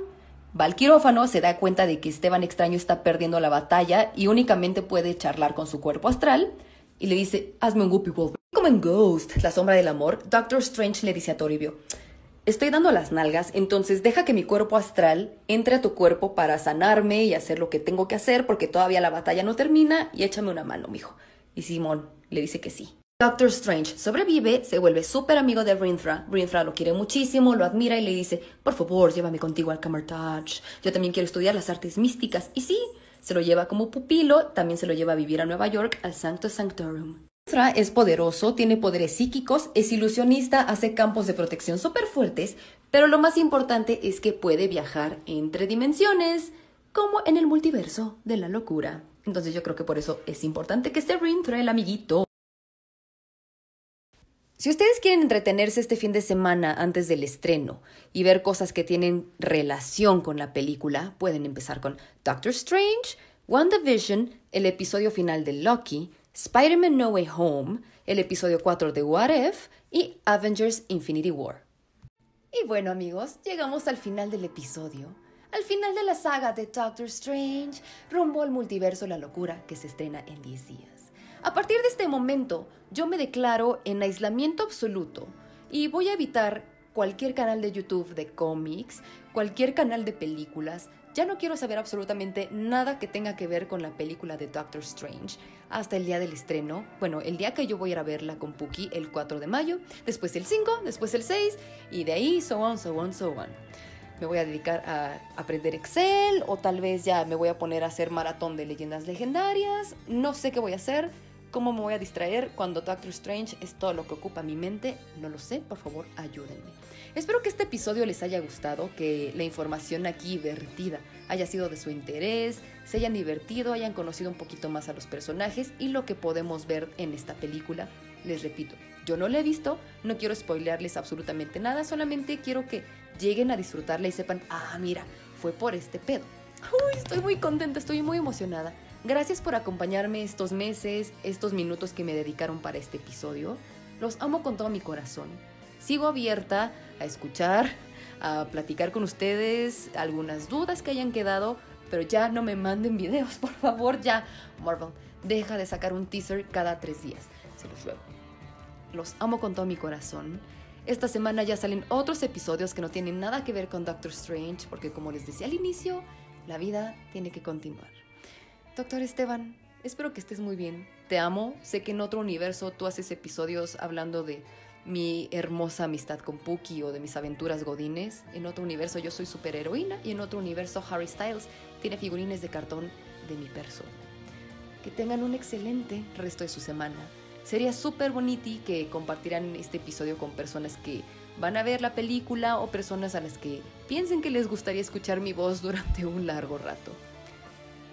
Va quirófano, se da cuenta de que Esteban extraño está perdiendo la batalla y únicamente puede charlar con su cuerpo astral y le dice, hazme un Whoopi Wolf. Como en Ghost, la sombra del amor, Doctor Strange le dice a Toribio, estoy dando las nalgas, entonces deja que mi cuerpo astral entre a tu cuerpo para sanarme y hacer lo que tengo que hacer porque todavía la batalla no termina y échame una mano, mijo. Y Simón le dice que sí. Doctor Strange sobrevive, se vuelve súper amigo de Rinthra. Rinthra lo quiere muchísimo, lo admira y le dice, por favor, llévame contigo al Camertage. Yo también quiero estudiar las artes místicas. Y sí, se lo lleva como pupilo, también se lo lleva a vivir a Nueva York, al Sancto Sanctorum. Rinthra es poderoso, tiene poderes psíquicos, es ilusionista, hace campos de protección súper fuertes, pero lo más importante es que puede viajar entre dimensiones, como en el multiverso de la locura. Entonces yo creo que por eso es importante que esté Rinthra, el amiguito. Si ustedes quieren entretenerse este fin de semana antes del estreno y ver cosas que tienen relación con la película, pueden empezar con Doctor Strange, WandaVision, el episodio final de Loki, Spider-Man No Way Home, el episodio 4 de What If y Avengers Infinity War. Y bueno amigos, llegamos al final del episodio, al final de la saga de Doctor Strange, rumbo al multiverso La Locura que se estrena en 10 días. A partir de este momento, yo me declaro en aislamiento absoluto y voy a evitar cualquier canal de YouTube de cómics, cualquier canal de películas. Ya no quiero saber absolutamente nada que tenga que ver con la película de Doctor Strange hasta el día del estreno. Bueno, el día que yo voy a ir a verla con Puki el 4 de mayo, después el 5, después el 6 y de ahí so on, so on, so on. Me voy a dedicar a aprender Excel o tal vez ya me voy a poner a hacer maratón de leyendas legendarias. No sé qué voy a hacer. ¿Cómo me voy a distraer cuando Doctor Strange es todo lo que ocupa mi mente? No lo sé, por favor, ayúdenme. Espero que este episodio les haya gustado, que la información aquí vertida haya sido de su interés, se hayan divertido, hayan conocido un poquito más a los personajes y lo que podemos ver en esta película. Les repito, yo no la he visto, no quiero spoilearles absolutamente nada, solamente quiero que lleguen a disfrutarla y sepan, ah, mira, fue por este pedo. Uy, estoy muy contenta, estoy muy emocionada. Gracias por acompañarme estos meses, estos minutos que me dedicaron para este episodio. Los amo con todo mi corazón. Sigo abierta a escuchar, a platicar con ustedes, algunas dudas que hayan quedado, pero ya no me manden videos, por favor, ya. Marvel, deja de sacar un teaser cada tres días. Se los ruego. Los amo con todo mi corazón. Esta semana ya salen otros episodios que no tienen nada que ver con Doctor Strange, porque como les decía al inicio, la vida tiene que continuar. Doctor Esteban, espero que estés muy bien. Te amo. Sé que en otro universo tú haces episodios hablando de mi hermosa amistad con Puki o de mis aventuras godines. En otro universo yo soy superheroína y en otro universo Harry Styles tiene figurines de cartón de mi persona. Que tengan un excelente resto de su semana. Sería súper bonito que compartieran este episodio con personas que van a ver la película o personas a las que piensen que les gustaría escuchar mi voz durante un largo rato.